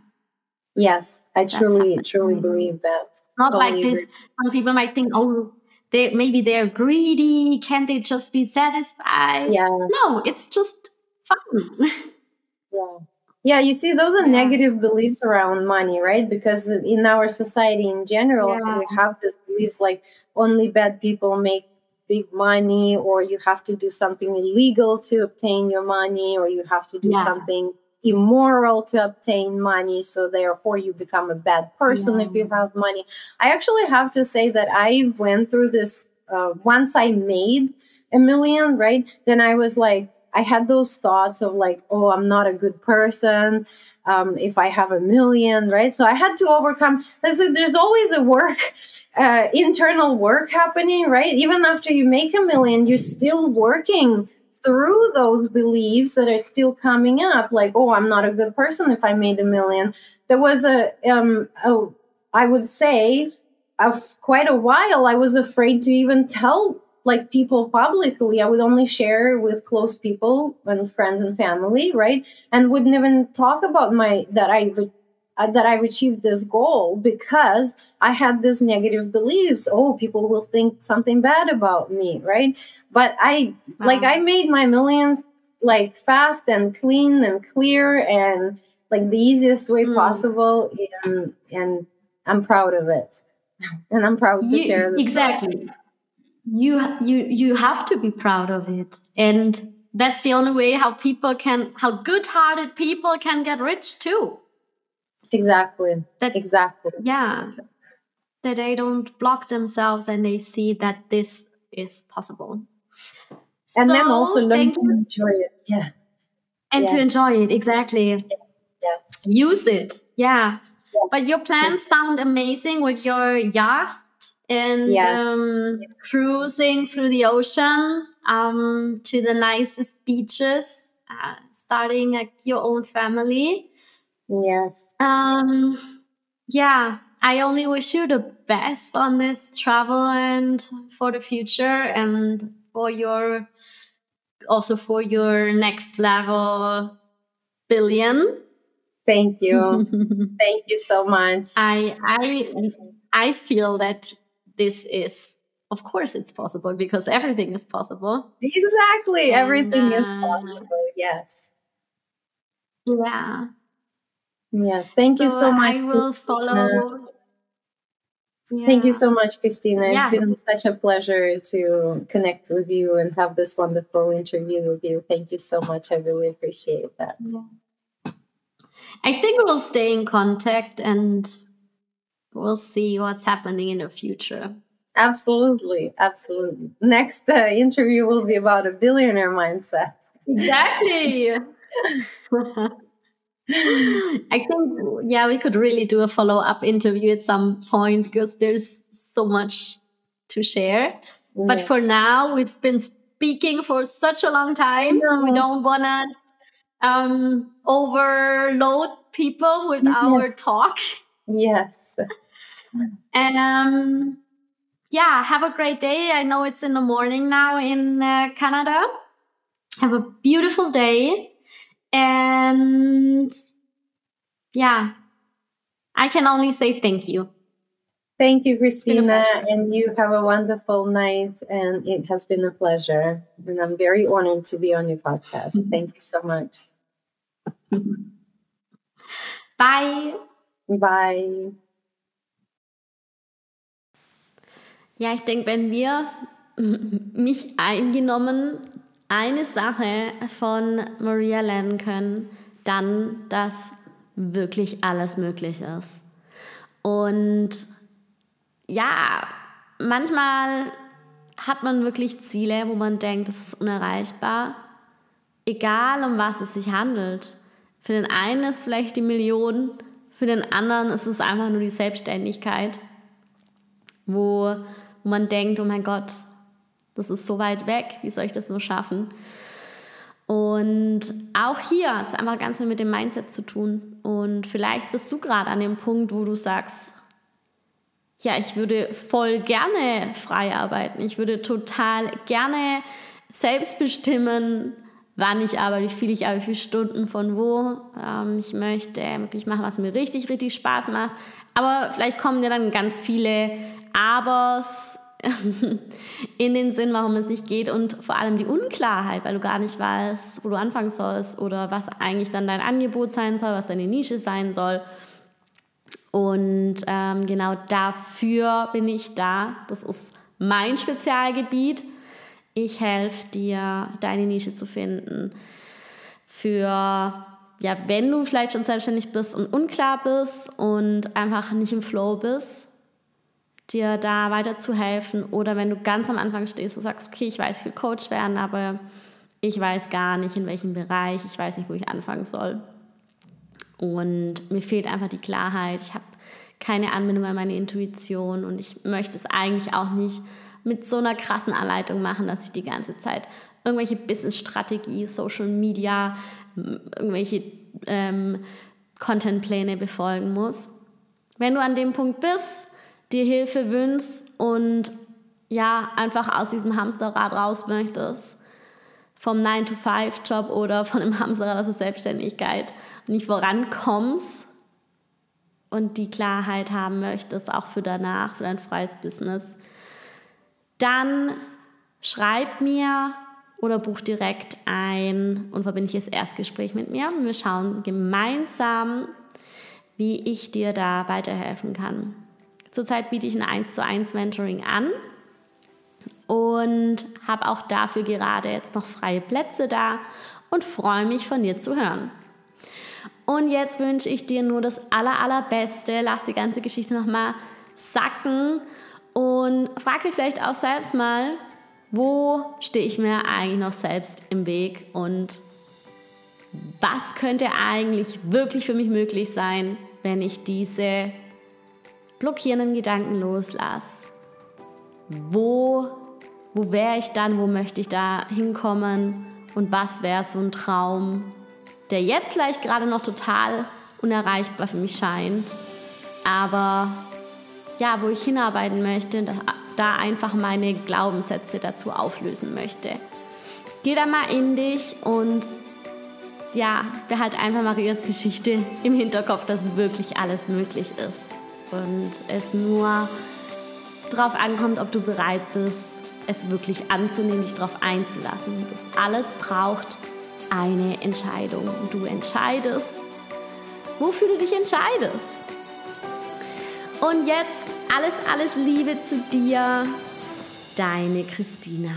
Yes, I truly, truly believe that. Not totally like this. Agree. Some people might think, oh, they maybe they're greedy. Can't they just be satisfied? Yeah. No, it's just fun. yeah. Yeah, you see, those are yeah. negative beliefs around money, right? Because in our society in general, yeah. we have these beliefs like only bad people make big money, or you have to do something illegal to obtain your money, or you have to do yeah. something immoral to obtain money. So, therefore, you become a bad person if you have money. I actually have to say that I went through this uh, once I made a million, right? Then I was like, I had those thoughts of like, oh, I'm not a good person. Um, if I have a million, right? So I had to overcome. There's, there's always a work, uh, internal work happening, right? Even after you make a million, you're still working through those beliefs that are still coming up. Like, oh, I'm not a good person if I made a million. There was a, um, a I would say, of quite a while, I was afraid to even tell like people publicly. I would only share with close people and friends and family, right? And wouldn't even talk about my that I uh, that I've achieved this goal because I had this negative beliefs. Oh, people will think something bad about me, right? But I wow. like I made my millions like fast and clean and clear and like the easiest way mm. possible and and I'm proud of it. And I'm proud to you, share this. Exactly. Story you you you have to be proud of it. And that's the only way how people can how good-hearted people can get rich too. Exactly. That exactly. yeah. That they don't block themselves and they see that this is possible. And so, then also learn to enjoy it. Yeah. And yeah. to enjoy it exactly. Yeah. yeah. use it. Yeah. Yes. but your plans yes. sound amazing with your yacht and yes. um, cruising through the ocean um, to the nicest beaches, uh, starting like your own family. Yes. Um, yeah, I only wish you the best on this travel and for the future and for your also for your next level billion. Thank you. Thank you so much. I I I feel that this is of course it's possible because everything is possible exactly and, everything uh, is possible yes yeah yes thank so you so much I will follow yeah. Thank you so much, Christina. Yeah. It's been such a pleasure to connect with you and have this wonderful interview with you. Thank you so much. I really appreciate that. Yeah. I think we'll stay in contact and we'll see what's happening in the future. Absolutely, absolutely. Next uh, interview will be about a billionaire mindset. Exactly. I think, yeah, we could really do a follow up interview at some point because there's so much to share. Yeah. But for now, we've been speaking for such a long time. We don't want to um, overload people with yes. our talk. Yes. And um, yeah, have a great day. I know it's in the morning now in uh, Canada. Have a beautiful day. And yeah, I can only say thank you. Thank you, Christina. And you have a wonderful night. And it has been a pleasure. And I'm very honored to be on your podcast. Mm-hmm. Thank you so much. Bye. Bye. Ja, ich denke, wenn wir mich eingenommen eine Sache von Maria lernen können, dann, dass wirklich alles möglich ist. Und ja, manchmal hat man wirklich Ziele, wo man denkt, das ist unerreichbar. Egal, um was es sich handelt. Für den einen ist es vielleicht die Million, für den anderen ist es einfach nur die Selbstständigkeit, wo wo man denkt, oh mein Gott, das ist so weit weg, wie soll ich das nur schaffen? Und auch hier hat es einfach ganz viel mit dem Mindset zu tun. Und vielleicht bist du gerade an dem Punkt, wo du sagst, ja, ich würde voll gerne frei arbeiten. Ich würde total gerne selbst bestimmen, wann ich arbeite, wie viel ich arbeite, wie viele Stunden von wo. Ähm, ich möchte wirklich machen, was mir richtig, richtig Spaß macht. Aber vielleicht kommen dir dann ganz viele Abers in den Sinn, warum es nicht geht und vor allem die Unklarheit, weil du gar nicht weißt, wo du anfangen sollst oder was eigentlich dann dein Angebot sein soll, was deine Nische sein soll. Und ähm, genau dafür bin ich da. Das ist mein Spezialgebiet. Ich helfe dir, deine Nische zu finden. Für, ja, wenn du vielleicht schon selbstständig bist und unklar bist und einfach nicht im Flow bist, dir da weiter zu helfen. Oder wenn du ganz am Anfang stehst und sagst, okay, ich weiß, ich will Coach werden, aber ich weiß gar nicht, in welchem Bereich, ich weiß nicht, wo ich anfangen soll. Und mir fehlt einfach die Klarheit. Ich habe keine Anbindung an meine Intuition und ich möchte es eigentlich auch nicht mit so einer krassen Anleitung machen, dass ich die ganze Zeit irgendwelche Business-Strategie, Social Media, irgendwelche ähm, Content-Pläne befolgen muss. Wenn du an dem Punkt bist, dir Hilfe wünschst und ja, einfach aus diesem Hamsterrad raus möchtest, vom 9-to-5-Job oder von einem Hamsterrad aus der Selbstständigkeit. Und nicht vorankommst und die Klarheit haben möchtest, auch für danach, für dein freies Business, dann schreib mir oder buch direkt ein unverbindliches Erstgespräch mit mir. Und wir schauen gemeinsam, wie ich dir da weiterhelfen kann. Zurzeit biete ich ein 1 zu 1 Mentoring an und habe auch dafür gerade jetzt noch freie Plätze da und freue mich von dir zu hören. Und jetzt wünsche ich dir nur das aller, allerbeste. Lass die ganze Geschichte nochmal sacken und frag dich vielleicht auch selbst mal, wo stehe ich mir eigentlich noch selbst im Weg und was könnte eigentlich wirklich für mich möglich sein, wenn ich diese blockierenden Gedanken loslasse? Wo, wo wäre ich dann? Wo möchte ich da hinkommen? Und was wäre so ein Traum, der jetzt vielleicht gerade noch total unerreichbar für mich scheint, aber ja, wo ich hinarbeiten möchte, da einfach meine Glaubenssätze dazu auflösen möchte. Geh da mal in dich und ja, behalte einfach Marias Geschichte im Hinterkopf, dass wirklich alles möglich ist und es nur darauf ankommt, ob du bereit bist, es wirklich anzunehmen, dich darauf einzulassen. Das alles braucht eine Entscheidung. Du entscheidest, wofür du dich entscheidest. Und jetzt alles, alles Liebe zu dir, deine Christina.